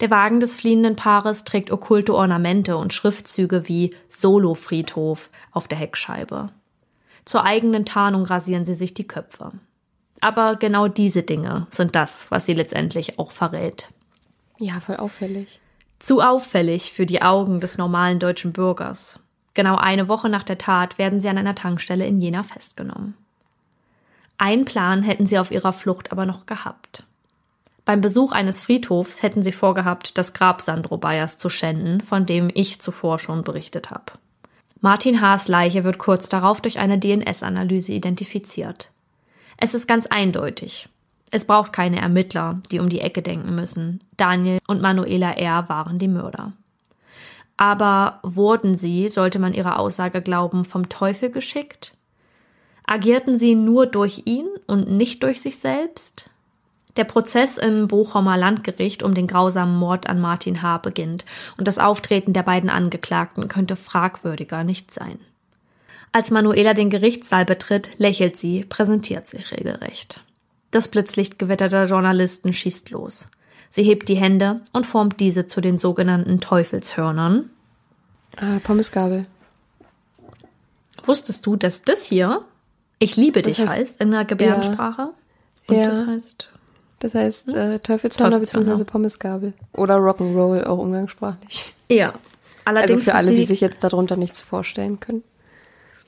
Der Wagen des fliehenden Paares trägt okkulte Ornamente und Schriftzüge wie Solo-Friedhof auf der Heckscheibe. Zur eigenen Tarnung rasieren sie sich die Köpfe. Aber genau diese Dinge sind das, was sie letztendlich auch verrät. Ja, voll auffällig. Zu auffällig für die Augen des normalen deutschen Bürgers. Genau eine Woche nach der Tat werden sie an einer Tankstelle in Jena festgenommen. Ein Plan hätten sie auf ihrer Flucht aber noch gehabt. Beim Besuch eines Friedhofs hätten sie vorgehabt, das Grab Sandro Bayers zu schänden, von dem ich zuvor schon berichtet habe. Martin Haas Leiche wird kurz darauf durch eine DNS-Analyse identifiziert. Es ist ganz eindeutig. Es braucht keine Ermittler, die um die Ecke denken müssen. Daniel und Manuela R. waren die Mörder. Aber wurden sie, sollte man ihrer Aussage glauben, vom Teufel geschickt? Agierten sie nur durch ihn und nicht durch sich selbst? Der Prozess im Bochumer Landgericht um den grausamen Mord an Martin H. beginnt und das Auftreten der beiden Angeklagten könnte fragwürdiger nicht sein. Als Manuela den Gerichtssaal betritt, lächelt sie, präsentiert sich regelrecht. Das Blitzlichtgewitter der Journalisten schießt los. Sie hebt die Hände und formt diese zu den sogenannten Teufelshörnern. Ah, Pommesgabel. Wusstest du, dass das hier Ich liebe Das dich heißt- heißt in der Gebärdensprache? Und Ja. das heißt Das heißt äh, Teufelshörner bzw. Pommesgabel. Oder Rock'n'Roll, auch umgangssprachlich. Ja. Also Allerdings für hat alle, die sich jetzt darunter nichts vorstellen können.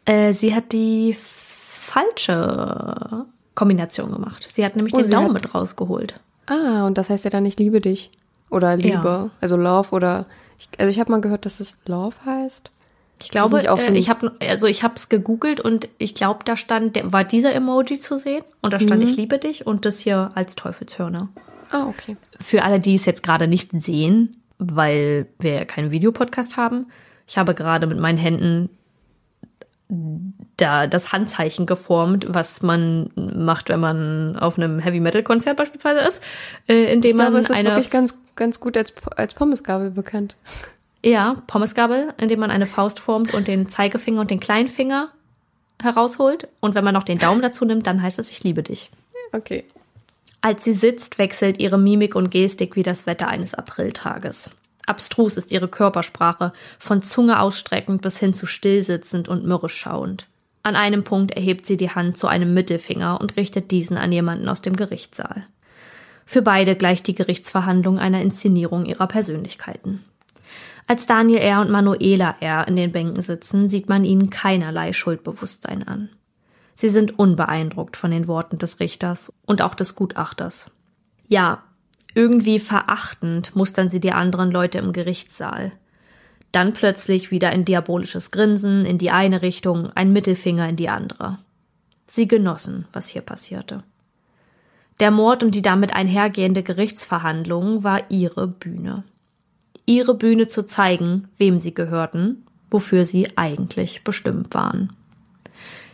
äh, sie hat die falsche Kombination gemacht. Sie hat nämlich Oh, den Daumen mit rausgeholt. Ah, und das heißt ja dann nicht liebe dich. Oder Liebe. Ja. Also Love oder. Ich, also ich habe mal gehört, dass es Love heißt. Ich glaube, so äh, ich habe also ich habe es gegoogelt und ich glaube, da stand war dieser Emoji zu sehen und da stand Mhm. ich liebe dich und das hier als Teufelshörner. Ah, okay. Für alle, die es jetzt gerade nicht sehen, weil wir ja keinen Videopodcast haben, ich habe gerade mit meinen Händen da das Handzeichen geformt, was man macht, wenn man auf einem Heavy Metal Konzert beispielsweise ist, äh, indem Ich glaube, man ist eine wirklich ganz, ganz gut als, als Pommesgabel bekannt. ja Pommesgabel, indem man eine Faust formt und den Zeigefinger und den Kleinfinger herausholt und wenn man noch den Daumen dazu nimmt, dann heißt es ich liebe dich. Okay. Als sie sitzt, wechselt ihre Mimik und Gestik wie das Wetter eines Apriltages. Abstrus ist ihre Körpersprache, von Zunge ausstreckend bis hin zu stillsitzend und mürrisch schauend. An einem Punkt erhebt sie die Hand zu einem Mittelfinger und richtet diesen an jemanden aus dem Gerichtssaal. Für beide gleicht die Gerichtsverhandlung einer Inszenierung ihrer Persönlichkeiten. Als Daniel R. und Manuela R. in den Bänken sitzen, sieht man ihnen keinerlei Schuldbewusstsein an. Sie sind unbeeindruckt von den Worten des Richters und auch des Gutachters. Ja, irgendwie verachtend mustern sie die anderen Leute im Gerichtssaal. Dann plötzlich wieder ein diabolisches Grinsen in die eine Richtung, ein Mittelfinger in die andere. Sie genossen, was hier passierte. Der Mord und die damit einhergehende Gerichtsverhandlung war ihre Bühne. Ihre Bühne zu zeigen, wem sie gehörten, wofür sie eigentlich bestimmt waren.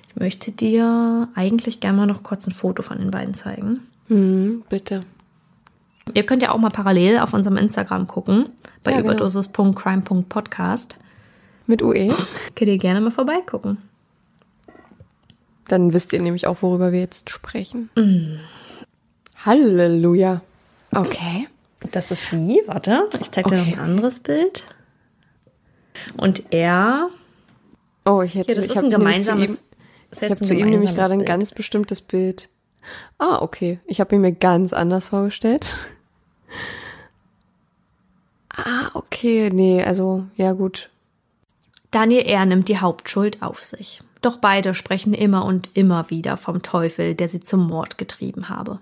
Ich möchte dir eigentlich gerne mal noch kurz ein Foto von den beiden zeigen. Hm, bitte. Ihr könnt ja auch mal parallel auf unserem Instagram gucken, bei Ja, genau. überdosis.crime.podcast. Mit UE. Könnt ihr gerne mal vorbeigucken. Dann wisst ihr nämlich auch, worüber wir jetzt sprechen. Halleluja. Okay. Das ist sie, warte, ich zeige dir noch ein anderes Bild. Und er, Oh, ich hätte ja, das ich ist ein gemeinsames. ich habe zu ihm nämlich gerade ein ganz bestimmtes Bild. Ah, okay. Ich habe ihn mir ganz anders vorgestellt. Ah, okay. Nee, also, ja gut. Daniel R. nimmt die Hauptschuld auf sich. Doch beide sprechen immer und immer wieder vom Teufel, der sie zum Mord getrieben habe.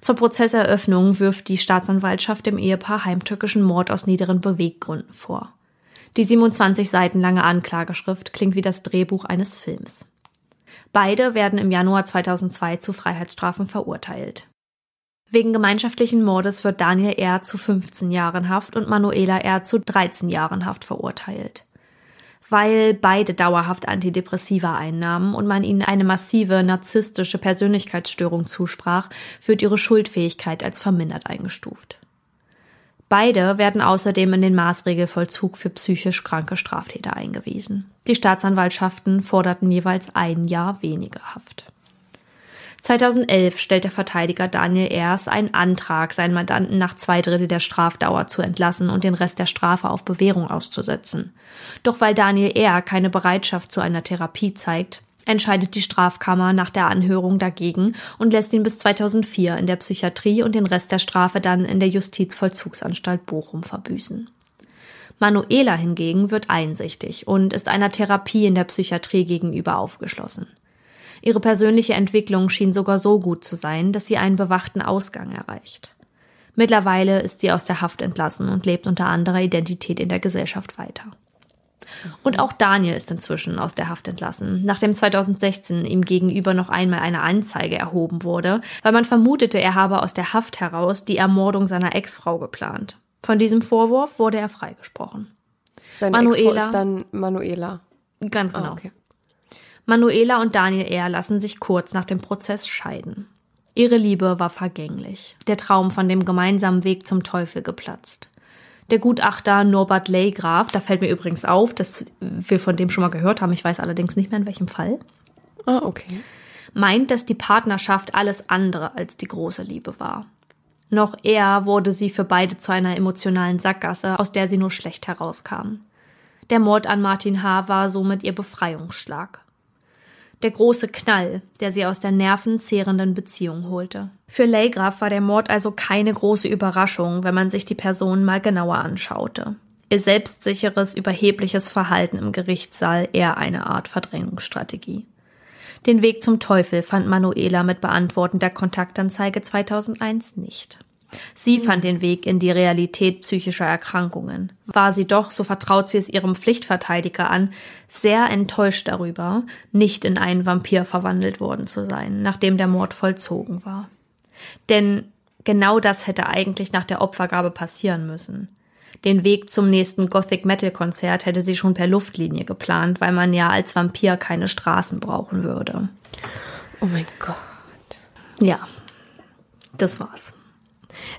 Zur Prozesseröffnung wirft die Staatsanwaltschaft dem Ehepaar heimtückischen Mord aus niederen Beweggründen vor. Die 27 Seiten lange Anklageschrift klingt wie das Drehbuch eines Films. Beide werden im Januar 2002 zu Freiheitsstrafen verurteilt. Wegen gemeinschaftlichen Mordes wird Daniel R. zu 15 Jahren Haft und Manuela R. zu 13 Jahren Haft verurteilt. Weil beide dauerhaft Antidepressiva einnahmen und man ihnen eine massive narzisstische Persönlichkeitsstörung zusprach, wird ihre Schuldfähigkeit als vermindert eingestuft. Beide werden außerdem in den Maßregelvollzug für psychisch kranke Straftäter eingewiesen. Die Staatsanwaltschaften forderten jeweils ein Jahr weniger Haft. 2011 stellt der Verteidiger Daniel Ers einen Antrag, seinen Mandanten nach zwei Drittel der Strafdauer zu entlassen und den Rest der Strafe auf Bewährung auszusetzen. Doch weil Daniel R. keine Bereitschaft zu einer Therapie zeigt, entscheidet die Strafkammer nach der Anhörung dagegen und lässt ihn bis 2004 in der Psychiatrie und den Rest der Strafe dann in der Justizvollzugsanstalt Bochum verbüßen. Manuela hingegen wird einsichtig und ist einer Therapie in der Psychiatrie gegenüber aufgeschlossen. Ihre persönliche Entwicklung schien sogar so gut zu sein, dass sie einen bewachten Ausgang erreicht. Mittlerweile ist sie aus der Haft entlassen und lebt unter anderer Identität in der Gesellschaft weiter. Und auch Daniel ist inzwischen aus der Haft entlassen, nachdem 2016 ihm gegenüber noch einmal eine Anzeige erhoben wurde, weil man vermutete, er habe aus der Haft heraus die Ermordung seiner Ex-Frau geplant. Von diesem Vorwurf wurde er freigesprochen. Seine Manuela. Ist dann Manuela. Ganz genau. Ah, okay. Manuela und Daniel Ehr lassen sich kurz nach dem Prozess scheiden. Ihre Liebe war vergänglich, der Traum von dem gemeinsamen Weg zum Teufel geplatzt. Der Gutachter Norbert Leygraf, da fällt mir übrigens auf, dass wir von dem schon mal gehört haben, ich weiß allerdings nicht mehr in welchem Fall, Ah, okay. meint, dass die Partnerschaft alles andere als die große Liebe war. Noch eher wurde sie für beide zu einer emotionalen Sackgasse, aus der sie nur schlecht herauskamen. Der Mord an Martin H. war somit ihr Befreiungsschlag. Der große Knall, der sie aus der nervenzehrenden Beziehung holte. Für Leygraf war der Mord also keine große Überraschung, wenn man sich die Person mal genauer anschaute. Ihr selbstsicheres, überhebliches Verhalten im Gerichtssaal eher eine Art Verdrängungsstrategie. Den Weg zum Teufel fand Manuela mit Beantworten der Kontaktanzeige 2001 nicht. Sie fand den Weg in die Realität psychischer Erkrankungen. War sie doch, so vertraut sie es ihrem Pflichtverteidiger an, sehr enttäuscht darüber, nicht in einen Vampir verwandelt worden zu sein, nachdem der Mord vollzogen war. Denn genau das hätte eigentlich nach der Opfergabe passieren müssen. Den Weg zum nächsten Gothic Metal Konzert hätte sie schon per Luftlinie geplant, weil man ja als Vampir keine Straßen brauchen würde. Oh mein Gott. Ja, das war's.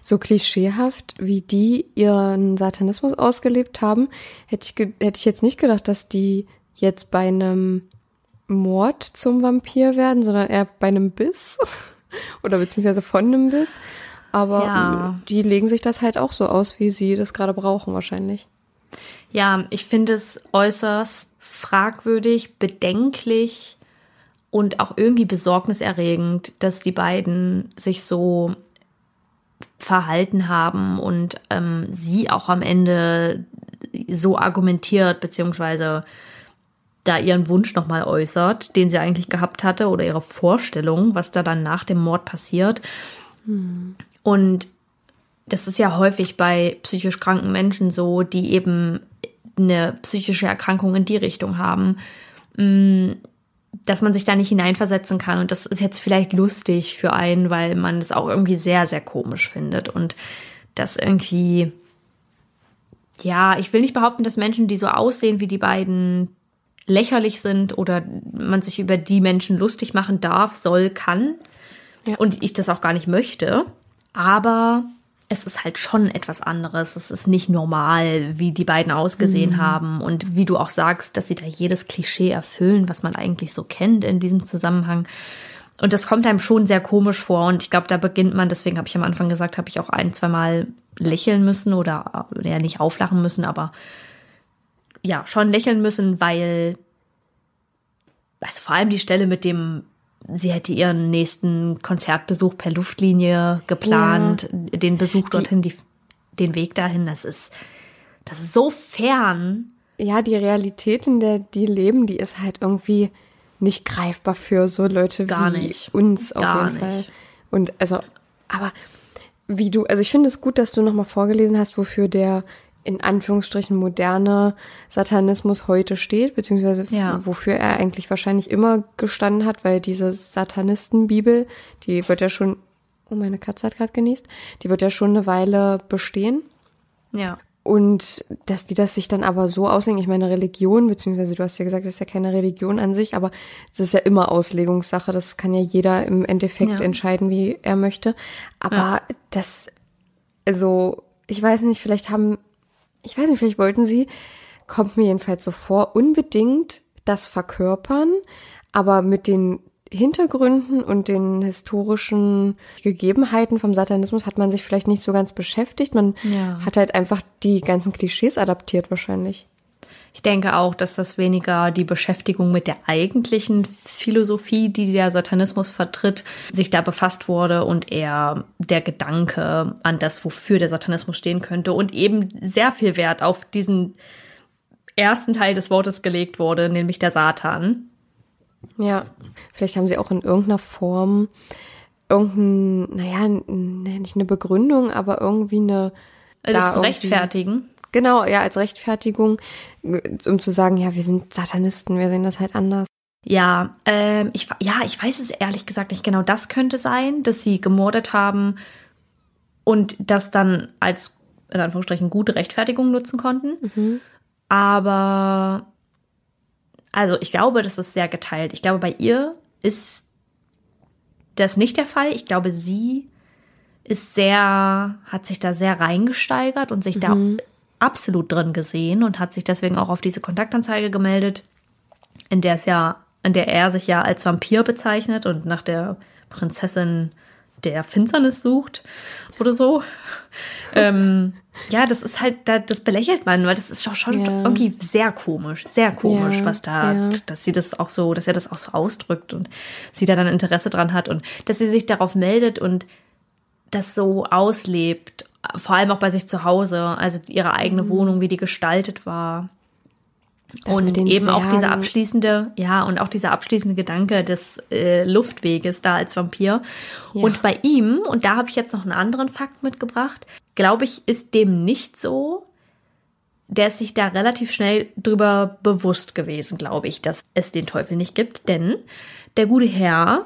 So klischeehaft, wie die ihren Satanismus ausgelebt haben, hätte ich, hätte ich jetzt nicht gedacht, dass die jetzt bei einem Mord zum Vampir werden, sondern eher bei einem Biss. Oder beziehungsweise von einem Biss. Aber Ja. die legen sich das halt auch so aus, wie sie das gerade brauchen, wahrscheinlich. Ja, ich finde es äußerst fragwürdig, bedenklich und auch irgendwie besorgniserregend, dass die beiden sich so verhalten haben und ähm, sie auch am Ende so argumentiert, beziehungsweise da ihren Wunsch nochmal äußert, den sie eigentlich gehabt hatte, oder ihre Vorstellung, was da dann nach dem Mord passiert. Und das ist ja häufig bei psychisch kranken Menschen so, die eben eine psychische Erkrankung in die Richtung haben, mh, dass man sich da nicht hineinversetzen kann. Und das ist jetzt vielleicht lustig für einen, weil man das auch irgendwie sehr, sehr komisch findet. Und das irgendwie, ja, ich will nicht behaupten, dass Menschen, die so aussehen wie die beiden, lächerlich sind oder man sich über die Menschen lustig machen darf, soll, kann. Ja. Und ich das auch gar nicht möchte. Aber es ist halt schon etwas anderes. Es ist nicht normal, wie die beiden ausgesehen haben. Und wie du auch sagst, dass sie da jedes Klischee erfüllen, was man eigentlich so kennt in diesem Zusammenhang. Und das kommt einem schon sehr komisch vor. Und ich glaube, da beginnt man, deswegen habe ich am Anfang gesagt, habe ich auch ein, zwei Mal lächeln müssen oder ja nicht auflachen müssen, aber ja, schon lächeln müssen, weil also vor allem die Stelle mit dem, sie hätte ihren nächsten Konzertbesuch per Luftlinie geplant, den Besuch dorthin, die, den Weg dahin, das ist, das ist so fern. Ja, die Realität, in der die leben, die ist halt irgendwie nicht greifbar für so Leute Gar wie nicht. uns auf Gar jeden Fall. nicht. Und also, aber wie du, also ich finde es gut, dass du nochmal vorgelesen hast, wofür der in Anführungsstrichen moderne Satanismus heute steht, beziehungsweise Ja. wofür er eigentlich wahrscheinlich immer gestanden hat, weil diese Satanistenbibel, die wird ja schon, oh meine Katze hat gerade genießt, die wird ja schon eine Weile bestehen. Ja. Und dass die das sich dann aber so auslegen, ich meine Religion, beziehungsweise du hast ja gesagt, das ist ja keine Religion an sich, aber es ist ja immer Auslegungssache, das kann ja jeder im Endeffekt Ja. entscheiden, wie er möchte. Aber Ja. das, also, ich weiß nicht, vielleicht haben, ich weiß nicht, vielleicht wollten sie, kommt mir jedenfalls so vor, unbedingt das verkörpern, aber mit den Hintergründen und den historischen Gegebenheiten vom Satanismus hat man sich vielleicht nicht so ganz beschäftigt. Man Ja. hat halt einfach die ganzen Klischees adaptiert wahrscheinlich. Ich denke auch, dass das weniger die Beschäftigung mit der eigentlichen Philosophie, die der Satanismus vertritt, sich da befasst wurde und eher der Gedanke an das, wofür der Satanismus stehen könnte und eben sehr viel Wert auf diesen ersten Teil des Wortes gelegt wurde, nämlich der Satan. Ja, vielleicht haben sie auch in irgendeiner Form irgendein, naja, nicht eine Begründung, aber irgendwie eine. Das da zu rechtfertigen. Genau, ja, als Rechtfertigung, um zu sagen, ja, wir sind Satanisten, wir sehen das halt anders. Ja, ähm, ich, ja, ich weiß es ehrlich gesagt nicht genau. Das könnte sein, dass sie gemordet haben und das dann als, in Anführungsstrichen, gute Rechtfertigung nutzen konnten. Mhm. Aber, also ich glaube, das ist sehr geteilt. Ich glaube, bei ihr ist das nicht der Fall. Ich glaube, sie ist sehr, hat sich da sehr reingesteigert und sich Mhm. da absolut drin gesehen und hat sich deswegen auch auf diese Kontaktanzeige gemeldet, in der es ja, in der er sich ja als Vampir bezeichnet und nach der Prinzessin der Finsternis sucht oder so. ähm, ja, das ist halt, da- das belächelt man, weil das ist schon, schon Ja. irgendwie sehr komisch, sehr komisch, Ja, was da, ja. dass sie das auch so, dass er das auch so ausdrückt und sie da dann Interesse dran hat und dass sie sich darauf meldet und das so auslebt, vor allem auch bei sich zu Hause, also ihre eigene Mhm. Wohnung, wie die gestaltet war. Das und eben auch dieser abschließende, ja, und auch dieser abschließende Gedanke des äh, Luftweges da als Vampir. Ja. Und bei ihm, und da habe ich jetzt noch einen anderen Fakt mitgebracht, glaube ich, ist dem nicht so. Der ist sich da relativ schnell drüber bewusst gewesen, glaube ich, dass es den Teufel nicht gibt. Denn der gute Herr,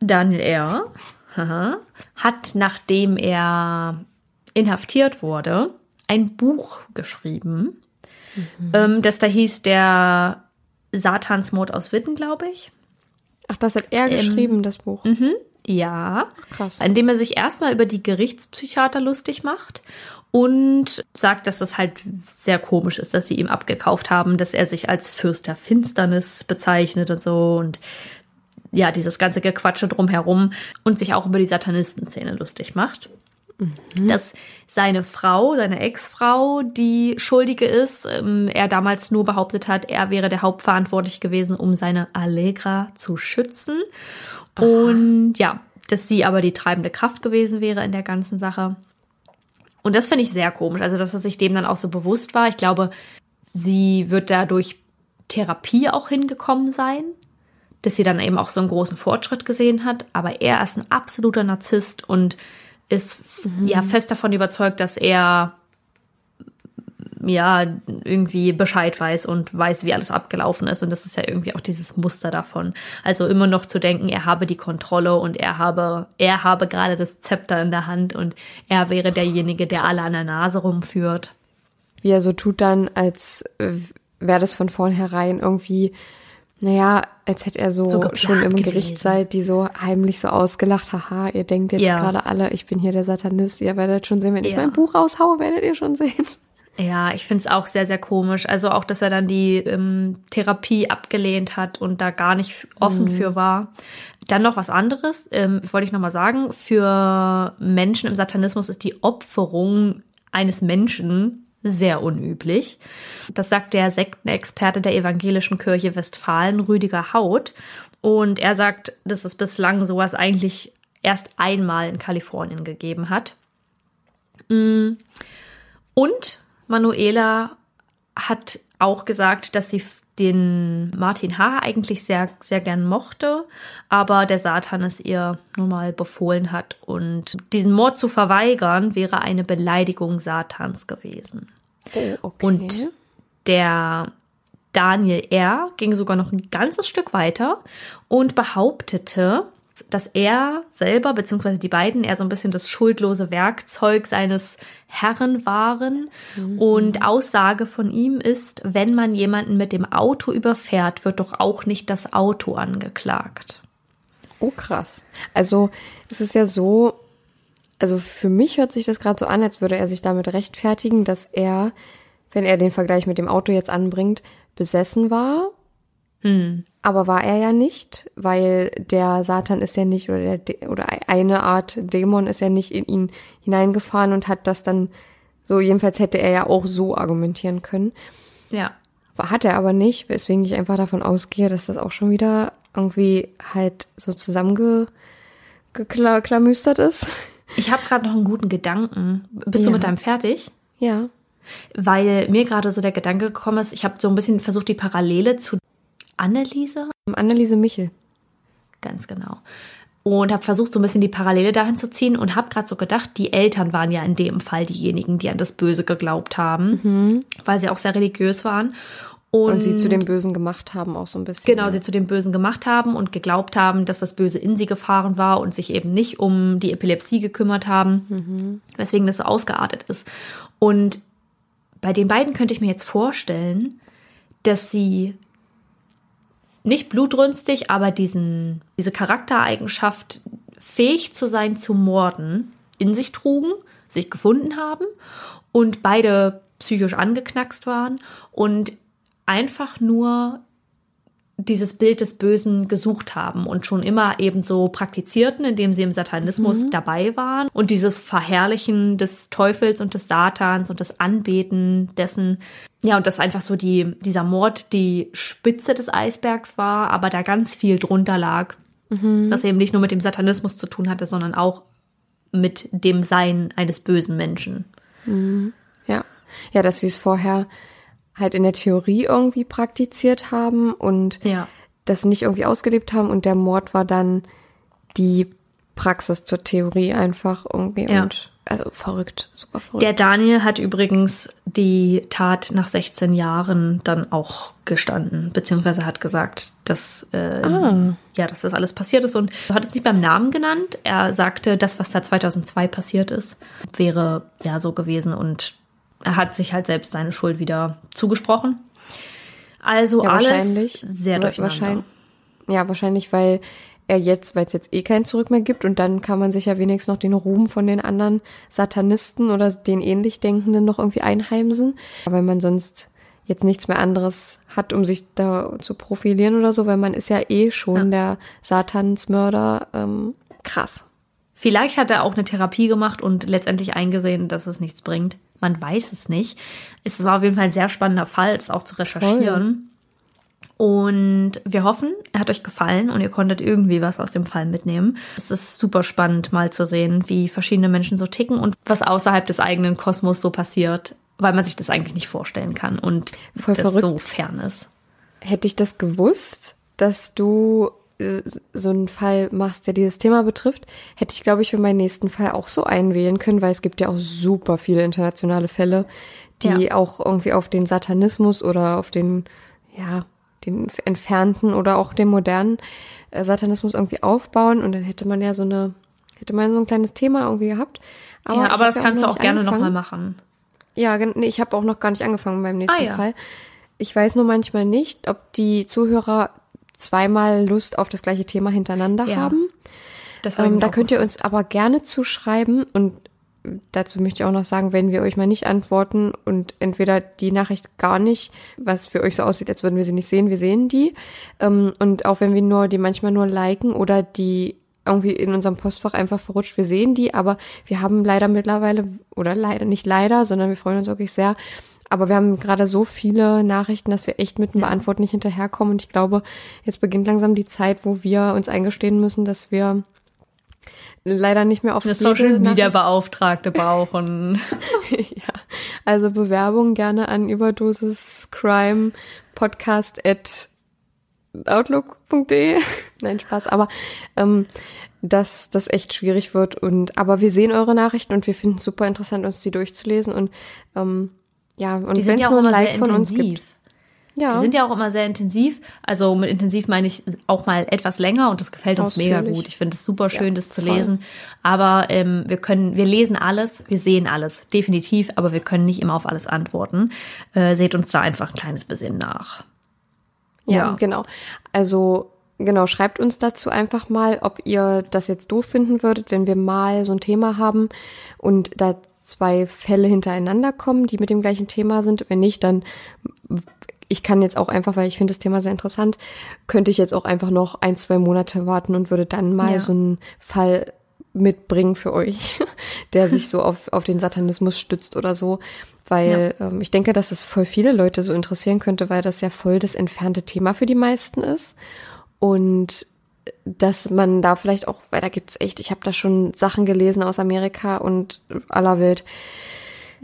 Daniel R., haha, hat, nachdem er inhaftiert wurde, ein Buch geschrieben, ähm, das da hieß der Satansmord aus Witten, glaube ich. Ach, das hat er geschrieben, das Buch. Ja. Krass. Indem er sich erstmal über die Gerichtspsychiater lustig macht und sagt, dass das halt sehr komisch ist, dass sie ihm abgekauft haben, dass er sich als Fürst der Finsternis bezeichnet und so und ja, dieses ganze Gequatsche drumherum und sich auch über die Satanistenszene lustig macht. Dass seine Frau, seine Ex-Frau, die Schuldige ist, ähm, er damals nur behauptet hat, er wäre der Hauptverantwortlich gewesen, um seine Allegra zu schützen. Und ja, dass sie aber die treibende Kraft gewesen wäre in der ganzen Sache. Und das finde ich sehr komisch, also dass er sich dem dann auch so bewusst war. Ich glaube, sie wird da durch Therapie auch hingekommen sein, dass sie dann eben auch so einen großen Fortschritt gesehen hat. Aber er ist ein absoluter Narzisst und ist ja fest davon überzeugt, dass er ja irgendwie Bescheid weiß und weiß, wie alles abgelaufen ist. Und das ist ja irgendwie auch dieses Muster davon. Also immer noch zu denken, er habe die Kontrolle und er habe, er habe gerade das Zepter in der Hand und er wäre derjenige, der alle an der Nase rumführt. Wie er so tut dann, als wäre das von vornherein irgendwie, naja, als hätte er so, So schon im gewesen. Gerichtssaal die so heimlich so ausgelacht, haha, ihr denkt jetzt Ja. gerade alle, ich bin hier der Satanist, ihr werdet schon sehen, wenn ich Ja. mein Buch raushaue, werdet ihr schon sehen. Ja, ich find's auch sehr, sehr komisch. Also auch, dass er dann die ähm, Therapie abgelehnt hat und da gar nicht offen für war. Dann noch was anderes, ähm, wollte ich nochmal sagen. Für Menschen im Satanismus ist die Opferung eines Menschen sehr unüblich. Das sagt der Sektenexperte der evangelischen Kirche Westfalen, Rüdiger Haut. Und er sagt, dass es bislang sowas eigentlich erst einmal in Kalifornien gegeben hat. Und Manuela hat auch gesagt, dass sie den Martin H. eigentlich sehr, sehr gern mochte, aber der Satan es ihr nun mal befohlen hat. Und diesen Mord zu verweigern wäre eine Beleidigung Satans gewesen. Oh, okay. Und der Daniel R. ging sogar noch ein ganzes Stück weiter und behauptete, dass er selber, beziehungsweise die beiden, eher so ein bisschen das schuldlose Werkzeug seines Herren waren. Und Aussage von ihm ist, wenn man jemanden mit dem Auto überfährt, wird doch auch nicht das Auto angeklagt. Oh, krass. Also, es ist ja so, also für mich hört sich das gerade so an, als würde er sich damit rechtfertigen, dass er, wenn er den Vergleich mit dem Auto jetzt anbringt, besessen war. Aber war er ja nicht, weil der Satan ist ja nicht, oder, der, De- oder eine Art Dämon ist ja nicht in ihn hineingefahren und hat das dann, so jedenfalls hätte er ja auch so argumentieren können. Ja. Hat er aber nicht, weswegen ich einfach davon ausgehe, dass das auch schon wieder irgendwie halt so zusammengeklamüstert ist. Ich habe gerade noch einen guten Gedanken. Bist Ja. du mit deinem fertig? Ja. Weil mir gerade so der Gedanke gekommen ist, ich habe so ein bisschen versucht, die Parallele zu Anneliese, Anneliese Michel. ganz genau, und habe versucht, so ein bisschen die Parallele dahin zu ziehen und habe gerade so gedacht, die Eltern waren ja in dem Fall diejenigen, die an das Böse geglaubt haben, weil sie auch sehr religiös waren. Und, Und sie zu dem Bösen gemacht haben, auch so ein bisschen. Genau, sie zu dem Bösen gemacht haben und geglaubt haben, dass das Böse in sie gefahren war und sich eben nicht um die Epilepsie gekümmert haben, weswegen das so ausgeartet ist. Und bei den beiden könnte ich mir jetzt vorstellen, dass sie nicht blutrünstig, aber diesen, diese Charaktereigenschaft, fähig zu sein zu morden, in sich trugen, sich gefunden haben und beide psychisch angeknackst waren und einfach nur dieses Bild des Bösen gesucht haben und schon immer eben so praktizierten, indem sie im Satanismus dabei waren und dieses Verherrlichen des Teufels und des Satans und das Anbeten dessen, ja, und das einfach so die, dieser Mord die Spitze des Eisbergs war, aber da ganz viel drunter lag, das eben nicht nur mit dem Satanismus zu tun hatte, sondern auch mit dem Sein eines bösen Menschen. Ja. Ja, dass sie es vorher halt in der Theorie irgendwie praktiziert haben und Ja. das nicht irgendwie ausgelebt haben und der Mord war dann die Praxis zur Theorie einfach irgendwie Ja. und also verrückt, super verrückt. Der Daniel hat übrigens die Tat nach 16 Jahren dann auch gestanden, beziehungsweise hat gesagt, dass, äh, ja, dass das alles passiert ist und er hat es nicht beim Namen genannt. Er sagte, das, was da 2002 passiert ist, wäre ja so gewesen und er hat sich halt selbst seine Schuld wieder zugesprochen. Also ja, alles sehr durcheinander. Wahrscheinlich, ja, wahrscheinlich, weil er jetzt, weil es jetzt eh kein Zurück mehr gibt und dann kann man sich ja wenigstens noch den Ruhm von den anderen Satanisten oder den ähnlich Denkenden noch irgendwie einheimsen. Weil man sonst jetzt nichts mehr anderes hat, um sich da zu profilieren oder so, weil man ist ja eh schon der Satansmörder. Ähm, krass. Vielleicht hat er auch eine Therapie gemacht und letztendlich eingesehen, dass es nichts bringt. Man weiß es nicht. Es war auf jeden Fall ein sehr spannender Fall, es auch zu recherchieren. Und wir hoffen, er hat euch gefallen und ihr konntet irgendwie was aus dem Fall mitnehmen. Es ist super spannend, mal zu sehen, wie verschiedene Menschen so ticken und was außerhalb des eigenen Kosmos so passiert, weil man sich das eigentlich nicht vorstellen kann und Voll das verrückt. so fern ist. Hätte ich das gewusst, dass du äh, so einen Fall machst, der dieses Thema betrifft, hätte ich, glaube ich, für meinen nächsten Fall auch so einwählen können, weil es gibt ja auch super viele internationale Fälle, die Ja. auch irgendwie auf den Satanismus oder auf den, ja, den entfernten oder auch den modernen äh, Satanismus irgendwie aufbauen und dann hätte man ja so eine, hätte man so ein kleines Thema irgendwie gehabt. ja, ich aber das ja kannst du auch gerne nochmal machen. Ja, nee, ich habe auch noch gar nicht angefangen beim nächsten Ah, ja. Fall. Ich weiß nur manchmal nicht, ob die Zuhörer zweimal Lust auf das gleiche Thema hintereinander Ja. haben. Das Ähm, da könnt ihr uns aber gerne zuschreiben und dazu möchte ich auch noch sagen, wenn wir euch mal nicht antworten und entweder die Nachricht gar nicht, was für euch so aussieht, als würden wir sie nicht sehen, wir sehen die. Ähm, und auch wenn wir nur die manchmal nur liken oder die irgendwie in unserem Postfach einfach verrutscht, wir sehen die, aber wir haben leider mittlerweile, oder leider, nicht leider, sondern wir freuen uns wirklich sehr, aber wir haben gerade so viele Nachrichten, dass wir echt mit dem Beantworten nicht hinterherkommen. Und ich glaube, jetzt beginnt langsam die Zeit, wo wir uns eingestehen müssen, dass wir leider nicht mehr auf eine Social Media Beauftragte brauchen. ja, also Bewerbung gerne an Überdosis Crime Podcast at outlook.de. Nein, Spaß, aber ähm, dass das echt schwierig wird und aber wir sehen eure Nachrichten und wir finden es super interessant, uns die durchzulesen und ähm, ja, und wenn es ja nur ein Like von uns intensiv. gibt. Ja, Die sind ja auch immer sehr intensiv. Also mit intensiv meine ich auch mal etwas länger und das gefällt uns mega gut. Ich finde es super schön, Ja, das zu voll. lesen. Aber ähm, wir können, wir lesen alles, wir sehen alles, definitiv, aber wir können nicht immer auf alles antworten. Äh, seht uns da einfach ein kleines bisschen nach. Ja, Ja. genau. Also genau, schreibt uns dazu einfach mal, ob ihr das jetzt doof finden würdet, wenn wir mal so ein Thema haben und da zwei Fälle hintereinander kommen, die mit dem gleichen Thema sind. Wenn nicht, dann ich kann jetzt auch einfach, weil ich finde das Thema sehr interessant, könnte ich jetzt auch einfach noch ein, zwei Monate warten und würde dann mal Ja. so einen Fall mitbringen für euch, der sich so auf, auf den Satanismus stützt oder so. weil ähm, ich denke, dass es voll viele Leute so interessieren könnte, weil das ja voll das entfernte Thema für die meisten ist. Und dass man da vielleicht auch, weil da gibt's echt, ich habe da schon Sachen gelesen aus Amerika und aller Welt.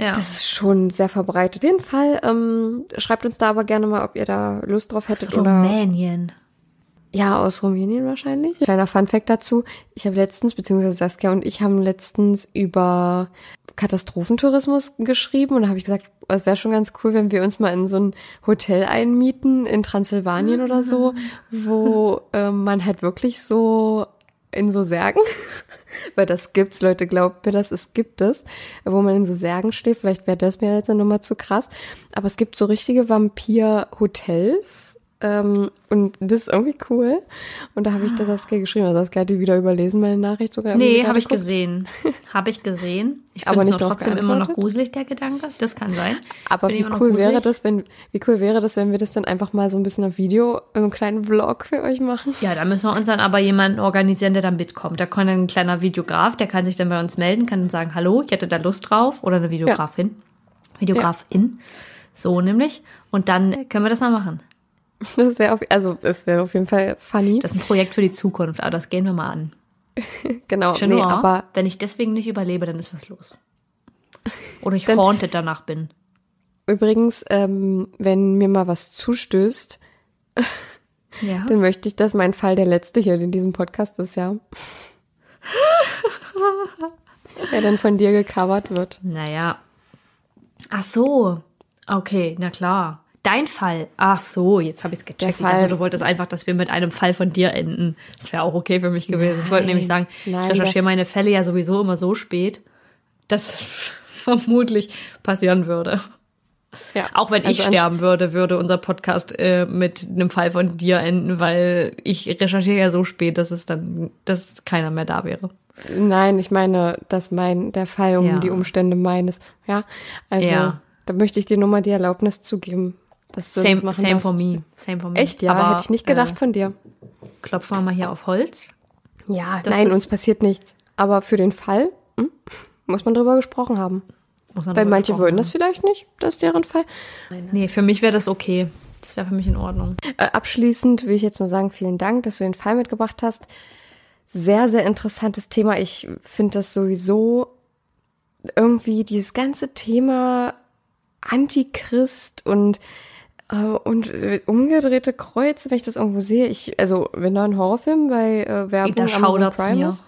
Ja. Das ist schon sehr verbreitet. Auf jeden Fall, ähm, schreibt uns da aber gerne mal, ob ihr da Lust drauf hättet oder. Rumänien. Ja, aus Rumänien wahrscheinlich. Kleiner Funfact dazu. Ich habe letztens, beziehungsweise Saskia und ich haben letztens über Katastrophentourismus geschrieben und da habe ich gesagt, es wäre schon ganz cool, wenn wir uns mal in so ein Hotel einmieten in Transsilvanien oder so, wo ähm, man halt wirklich so in so Särgen, weil das gibt's, Leute, glaubt mir das, es gibt es, wo man in so Särgen schläft, vielleicht wäre das mir jetzt eine Nummer zu krass, aber es gibt so richtige Vampir-Hotels, ähm, und das ist irgendwie cool. Und da habe ich das Saskia geschrieben. Also Saskia hat die wieder überlesen, meine Nachricht sogar. Nee, habe ich gesehen. habe ich gesehen. Ich Aber finde es trotzdem immer noch gruselig, der Gedanke. Das kann sein. Aber wie cool wäre das, wenn, wie cool wäre das, wenn wir das dann einfach mal so ein bisschen auf Video, so einen kleinen Vlog für euch machen? Ja, da müssen wir uns dann aber jemanden organisieren, der dann mitkommt. Da kann dann ein kleiner Videograf, der kann sich dann bei uns melden, kann dann sagen, hallo, ich hätte da Lust drauf. Oder eine Videografin. Videografin. So nämlich. Und dann können wir das mal machen. Das wäre auf, also, wäre auf jeden Fall funny. Das ist ein Projekt für die Zukunft, aber das gehen wir mal an. genau. Chenor, Nee, aber wenn ich deswegen nicht überlebe, dann ist was los. Oder ich Dann- haunted danach bin. übrigens, ähm, wenn mir mal was zustößt, Ja. dann möchte ich, dass mein Fall der letzte hier in diesem Podcast ist, ja. der dann von dir gecovert wird. Naja. Ach so. Okay, na klar. Dein Fall. Ach so, jetzt habe ich es gecheckt. Der Ich dachte, du wolltest einfach, dass wir mit einem Fall von dir enden. Das wäre auch okay für mich gewesen. ich wollte nämlich sagen, nein, ich recherchiere meine Fälle ja sowieso immer so spät, dass es vermutlich passieren würde. Ja. Auch wenn ich Also anst- sterben würde, würde unser Podcast äh, mit einem Fall von dir enden, weil ich recherchiere ja so spät, dass es dann, dass keiner mehr da wäre. Nein, ich meine, dass mein, der Fall um Ja. die Umstände meines, ja. Also, Ja. da möchte ich dir nur mal die Erlaubnis zugeben, das Same, machen same darfst. for me. Same for me. Echt, ja, Aber, hätte ich nicht gedacht Äh, von dir. klopfen wir mal hier auf Holz. Ja, dass nein, das- uns passiert nichts. Aber für den Fall hm, muss man drüber gesprochen haben. Weil manche wollen das vielleicht nicht, das ist deren Fall. Nee, für mich wäre das okay. Das wäre für mich in Ordnung. Äh, abschließend will ich jetzt nur sagen, vielen Dank, dass du den Fall mitgebracht hast. Sehr, sehr interessantes Thema. Ich finde das sowieso irgendwie dieses ganze Thema Antichrist und und äh, umgedrehte Kreuze, wenn ich das irgendwo sehe, ich also wenn da ein Horrorfilm bei äh, Werbung Da Amazon Prime ist,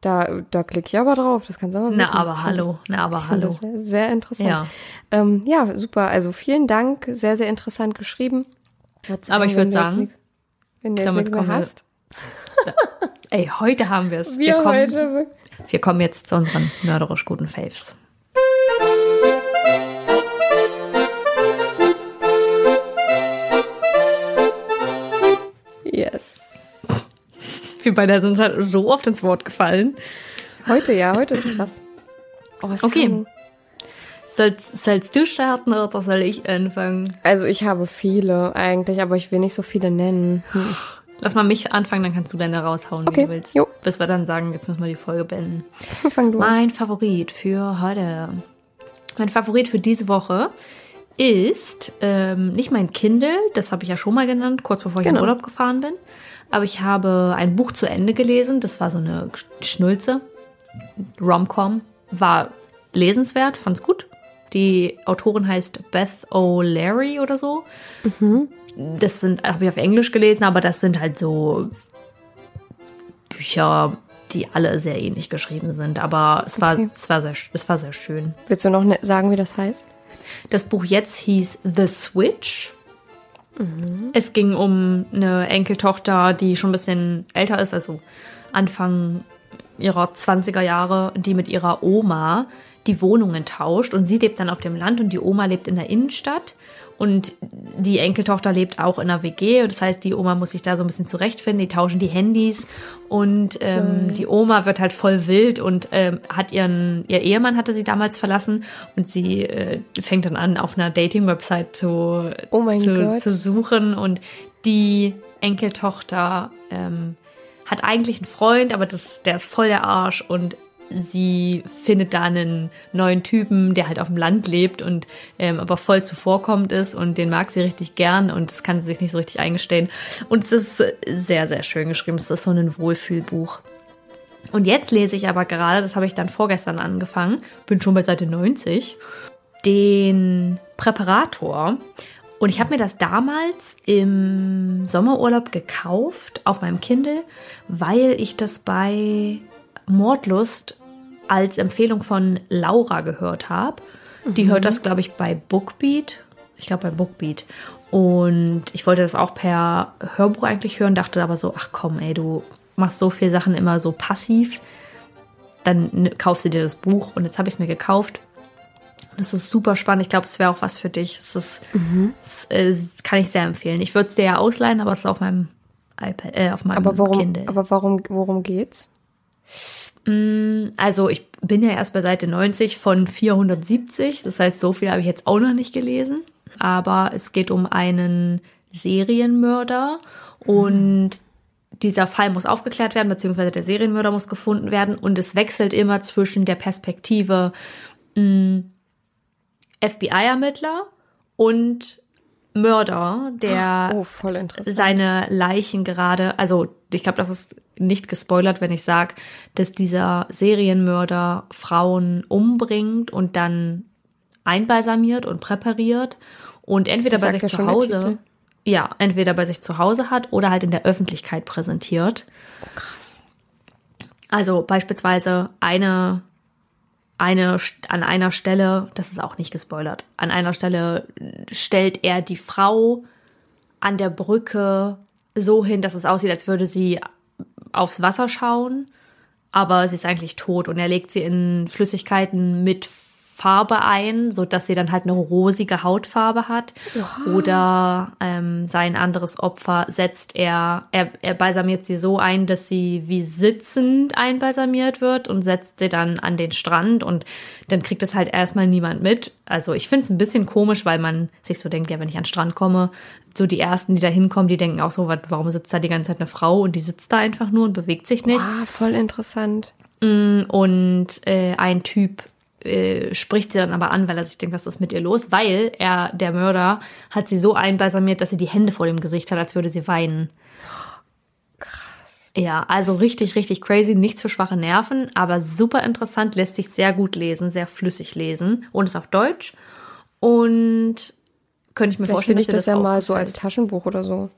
da da klicke ich aber drauf. Das kannst du aber Na, wissen. aber Ich hallo. das- Na, aber ich hallo. Das sehr, sehr interessant. Ja. Ähm, ja, super. Also vielen Dank. Sehr, sehr interessant geschrieben. Aber ich wenn würd du jetzt sagen, wenn du damit wir- hast. Ey, heute haben wir es. Wir, kommen, heute. wir kommen jetzt zu unseren mörderisch guten Faves. Yes. Wir beide sind halt so oft ins Wort gefallen. Heute, ja, heute ist krass. Oh, was Okay. Sollst, sollst du starten oder soll ich anfangen? Also ich habe viele eigentlich, aber ich will nicht so viele nennen. Hm. Lass mal mich anfangen, dann kannst du deine raushauen, Okay, wie du willst. jo. Bis wir dann sagen, jetzt müssen wir die Folge beenden. Fang du an. Mein Favorit für heute. Mein Favorit für diese Woche ist ähm, nicht mein Kindle, das habe ich ja schon mal genannt, kurz bevor ich in Genau. Urlaub gefahren bin. Aber ich habe ein Buch zu Ende gelesen. Das war so eine Schnulze. Rom-Com. War lesenswert, fand's gut. Die Autorin heißt Beth O'Leary oder so. Das sind, habe ich auf Englisch gelesen, aber das sind halt so Bücher, die alle sehr ähnlich geschrieben sind. Aber es war, Okay. es war, sehr, es war sehr schön. Willst du noch ne sagen, wie das heißt? Das Buch jetzt hieß The Switch. Es ging um eine Enkeltochter, die schon ein bisschen älter ist, also Anfang ihrer 20er Jahre, die mit ihrer Oma die Wohnungen tauscht. Und sie lebt dann auf dem Land und die Oma lebt in der Innenstadt. Und die Enkeltochter lebt auch in einer WG. Das heißt, die Oma muss sich da so ein bisschen zurechtfinden. Die tauschen die Handys. Und ähm, die Oma wird halt voll wild und ähm, hat ihren, ihr Ehemann hatte sie damals verlassen. Und sie äh, fängt dann an, auf einer Dating-Website zu, Oh zu, zu suchen. Und die Enkeltochter ähm, hat eigentlich einen Freund, aber das, der ist voll der Arsch. Und sie findet da einen neuen Typen, der halt auf dem Land lebt und ähm, aber voll zuvorkommend ist und den mag sie richtig gern und das kann sie sich nicht so richtig eingestehen. Und es ist sehr, sehr schön geschrieben. Es ist so ein Wohlfühlbuch. Und jetzt lese ich aber gerade, das habe ich dann vorgestern angefangen, bin schon bei Seite 90, den Präparator. Und ich habe mir das damals im Sommerurlaub gekauft auf meinem Kindle, weil ich das bei Mordlust als Empfehlung von Laura gehört habe. Die hört das, glaube ich, bei Bookbeat. Ich glaube bei Bookbeat. Und ich wollte das auch per Hörbuch eigentlich hören, dachte aber so, ach komm, ey, du machst so viele Sachen immer so passiv. Dann kaufst du dir das Buch und jetzt habe ich es mir gekauft. Und es ist super spannend. Ich glaube, es wäre auch was für dich. Es ist, es, äh, kann ich sehr empfehlen. Ich würde es dir ja ausleihen, aber es ist auf meinem iPad, äh, auf meinem Aber warum, Kindle. aber warum, worum geht's? Also ich bin ja erst bei Seite 90 von 470. Das heißt, so viel habe ich jetzt auch noch nicht gelesen. Aber es geht um einen Serienmörder und dieser Fall muss aufgeklärt werden, beziehungsweise der Serienmörder muss gefunden werden. Und es wechselt immer zwischen der Perspektive mh, FBI-Ermittler und Mörder, der Oh, seine Leichen gerade, also ich glaube, das ist nicht gespoilert, wenn ich sage, dass dieser Serienmörder Frauen umbringt und dann einbalsamiert und präpariert und entweder Das bei sich ja zu Hause, ja, entweder bei sich zu Hause hat oder halt in der Öffentlichkeit präsentiert. Also beispielsweise eine eine an einer Stelle, das ist auch nicht gespoilert, an einer Stelle stellt er die Frau an der Brücke so hin, dass es aussieht, als würde sie aufs Wasser schauen, aber sie ist eigentlich tot und er legt sie in Flüssigkeiten mit Farbe ein, so dass sie dann halt eine rosige Hautfarbe hat. Oder ähm, sein anderes Opfer setzt er, er, er balsamiert sie so ein, dass sie wie sitzend einbalsamiert wird und setzt sie dann an den Strand und dann kriegt es halt erstmal niemand mit. Also ich finde es ein bisschen komisch, weil man sich so denkt, ja, wenn ich an den Strand komme, so die ersten, die da hinkommen, die denken auch so, warum sitzt da die ganze Zeit eine Frau und die sitzt da einfach nur und bewegt sich nicht. Ah, voll interessant. Und äh, ein Typ äh, spricht sie dann aber an, weil er sich denkt, was ist mit ihr los? Weil er, der Mörder, hat sie so einbalsamiert, dass sie die Hände vor dem Gesicht hat, als würde sie weinen. Krass. Ja, also richtig, richtig crazy. Nichts für schwache Nerven, aber super interessant, lässt sich sehr gut lesen, sehr flüssig lesen und ist auf Deutsch. Und könnte ich mir Vielleicht vorstellen, finde ich dass dir das ja mal so als Taschenbuch oder so.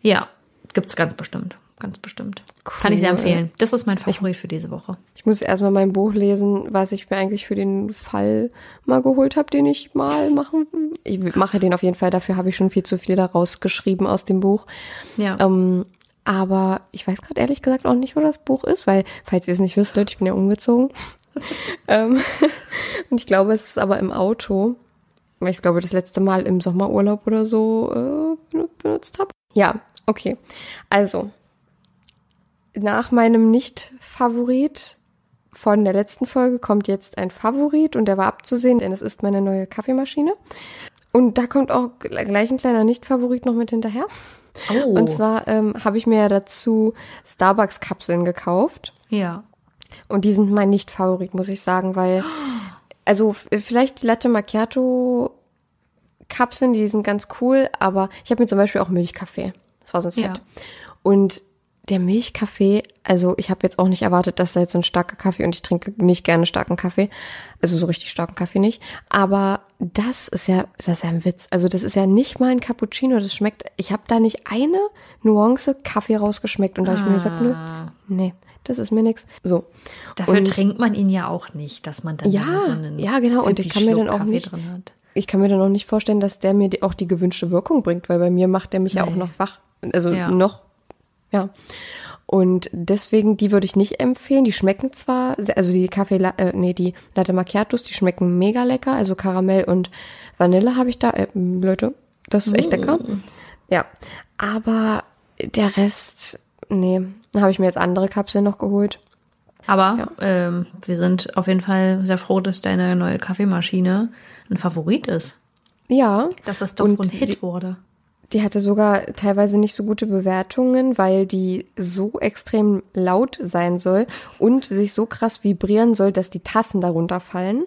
Ja, gibt's ganz bestimmt. Ganz bestimmt. Kann ich sehr Cool. empfehlen. Das ist mein Favorit für diese Woche. Ich muss erstmal mein Buch lesen, was ich mir eigentlich für den Fall mal geholt habe, den ich mal machen. Ich mache den auf jeden Fall, dafür habe ich schon viel zu viel daraus geschrieben aus dem Buch. Ja. Ähm, aber ich weiß gerade ehrlich gesagt auch nicht, wo das Buch ist, weil, falls ihr es nicht wisst, Leute, ich bin ja umgezogen. ähm, und ich glaube, es ist aber im Auto, weil ich es glaube, das letzte Mal im Sommerurlaub oder so äh, benu- benutzt habe. Ja, okay. Also, nach meinem Nicht-Favorit von der letzten Folge kommt jetzt ein Favorit und der war abzusehen, denn es ist meine neue Kaffeemaschine. Und da kommt auch gleich ein kleiner Nicht-Favorit noch mit hinterher. Oh. Und zwar ähm, habe ich mir ja dazu Starbucks-Kapseln gekauft. ja. Und die sind mein Nicht-Favorit, muss ich sagen, weil, also vielleicht die Latte Macchiato Kapseln, die sind ganz cool, aber ich habe mir zum Beispiel auch Milchkaffee. Das war so ein Set. Ja. Und der Milchkaffee, also ich habe jetzt auch nicht erwartet, dass da jetzt so ein starker Kaffee und ich trinke nicht gerne starken Kaffee, also so richtig starken Kaffee nicht. Aber das ist ja, das ist ja ein Witz. Also das ist ja nicht mal ein Cappuccino. Das schmeckt. Ich habe da nicht eine Nuance Kaffee rausgeschmeckt und da habe ich mir gesagt, nö, nee, das ist mir nix. So. Dafür Und- trinkt man ihn ja auch nicht, dass man dann Ja, so einen ja, genau. Und ich kann mir dann auch Kaffee nicht- ich kann mir dann auch nicht vorstellen, dass der mir auch die gewünschte Wirkung bringt, weil bei mir macht der mich ja auch Nee. noch wach. Also Ja. noch, ja. Und deswegen, die würde ich nicht empfehlen. Die schmecken zwar, also die Kaffee, äh, nee, die Latte Macchiatos, die schmecken mega lecker. Also Karamell und Vanille habe ich da. Äh, Leute, das ist echt lecker. Ja. Aber der Rest, nee, dann habe ich mir jetzt andere Kapseln noch geholt. Aber ähm, wir sind auf jeden Fall sehr froh, dass deine neue Kaffeemaschine ein Favorit ist. Ja. Dass das doch Und so ein Hit wurde. Die hatte sogar teilweise nicht so gute Bewertungen, weil die so extrem laut sein soll und sich so krass vibrieren soll, dass die Tassen darunter fallen.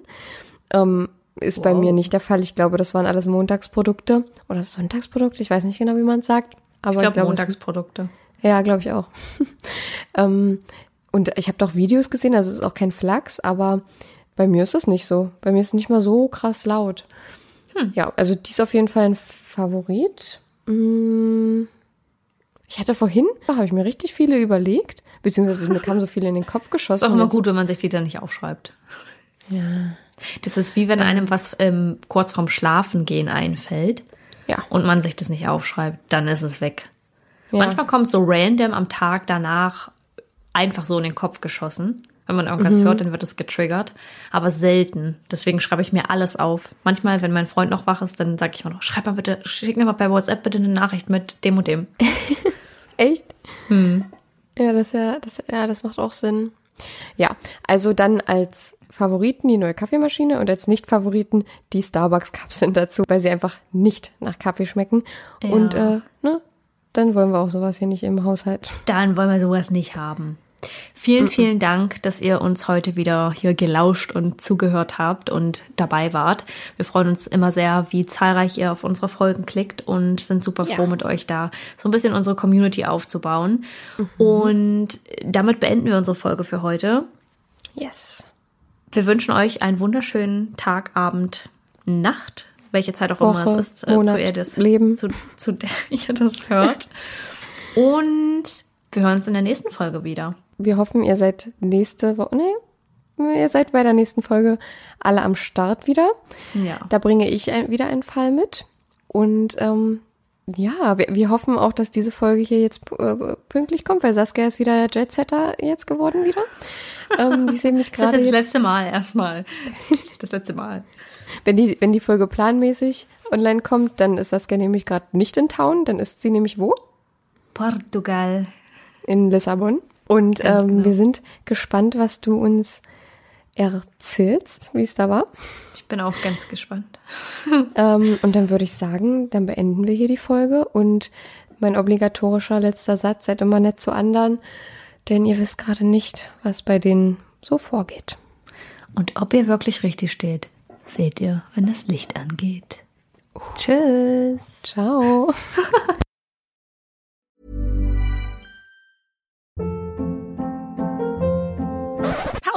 Ähm, ist bei mir nicht der Fall. Ich glaube, das waren alles Montagsprodukte oder Sonntagsprodukte. Ich weiß nicht genau, wie man es sagt. Aber Ich glaube, es- Montagsprodukte. ja, glaube ich auch. ähm, und ich habe doch Videos gesehen, also es ist auch kein Flachs, aber bei mir ist es nicht so. Bei mir ist es nicht mal so krass laut. Ja, also die ist auf jeden Fall ein Favorit. Mm, Ich hatte vorhin, da habe ich mir richtig viele überlegt, beziehungsweise mir kamen so viele in den Kopf geschossen. Ist auch immer gut, wenn man sich die dann nicht aufschreibt. Ja. Das ist wie wenn einem was ähm, kurz vorm Schlafengehen einfällt Ja, und man sich das nicht aufschreibt, dann ist es weg. ja. Manchmal kommt so random am Tag danach einfach so in den Kopf geschossen. Wenn man irgendwas Mhm. hört, dann wird es getriggert. Aber selten. Deswegen schreibe ich mir alles auf. Manchmal, wenn mein Freund noch wach ist, dann sage ich mal noch, schreib mal bitte, schick mir mal bei WhatsApp bitte eine Nachricht mit dem und dem. Echt? Hm. Ja, das ja, das ja, das macht auch Sinn. Ja, also dann als Favoriten die neue Kaffeemaschine und als Nicht-Favoriten die Starbucks-Kapseln dazu, weil sie einfach nicht nach Kaffee schmecken. Ja. Und äh, ne, dann wollen wir auch sowas hier nicht im Haushalt. Dann wollen wir sowas nicht haben. Vielen, vielen Dank, dass ihr uns heute wieder hier gelauscht und zugehört habt und dabei wart. Wir freuen uns immer sehr, wie zahlreich ihr auf unsere Folgen klickt und sind super froh, Ja. mit euch da so ein bisschen unsere Community aufzubauen. Und damit beenden wir unsere Folge für heute. Yes. Wir wünschen euch einen wunderschönen Tag, Abend, Nacht, welche Zeit auch immer Woche, es ist, äh, Monat, zu, ihr das, Leben. Zu, zu der ihr das hört. Und wir hören uns in der nächsten Folge wieder. Wir hoffen, ihr seid nächste Woche, nee, ihr seid bei der nächsten Folge alle am Start wieder. Ja. Da bringe ich ein, wieder einen Fall mit. Und ähm, ja, wir, wir hoffen auch, dass diese Folge hier jetzt äh, pünktlich kommt, weil Saskia ist wieder Jetsetter jetzt geworden wieder. ähm, die sehen mich Das ist gerade das jetzt, letzte Mal erstmal. Das letzte Mal. wenn die, wenn die Folge planmäßig online kommt, dann ist Saskia nämlich gerade nicht in Town, dann ist sie nämlich wo? Portugal. In Lissabon. Und ähm, genau. wir sind gespannt, was du uns erzählst, wie es da war. Ich bin auch ganz gespannt. Ähm, und dann würde ich sagen, dann beenden wir hier die Folge. Und mein obligatorischer letzter Satz, seid immer nett zu anderen, denn ihr wisst gerade nicht, was bei denen so vorgeht. Und ob ihr wirklich richtig steht, seht ihr, wenn das Licht angeht. Tschüss. Ciao.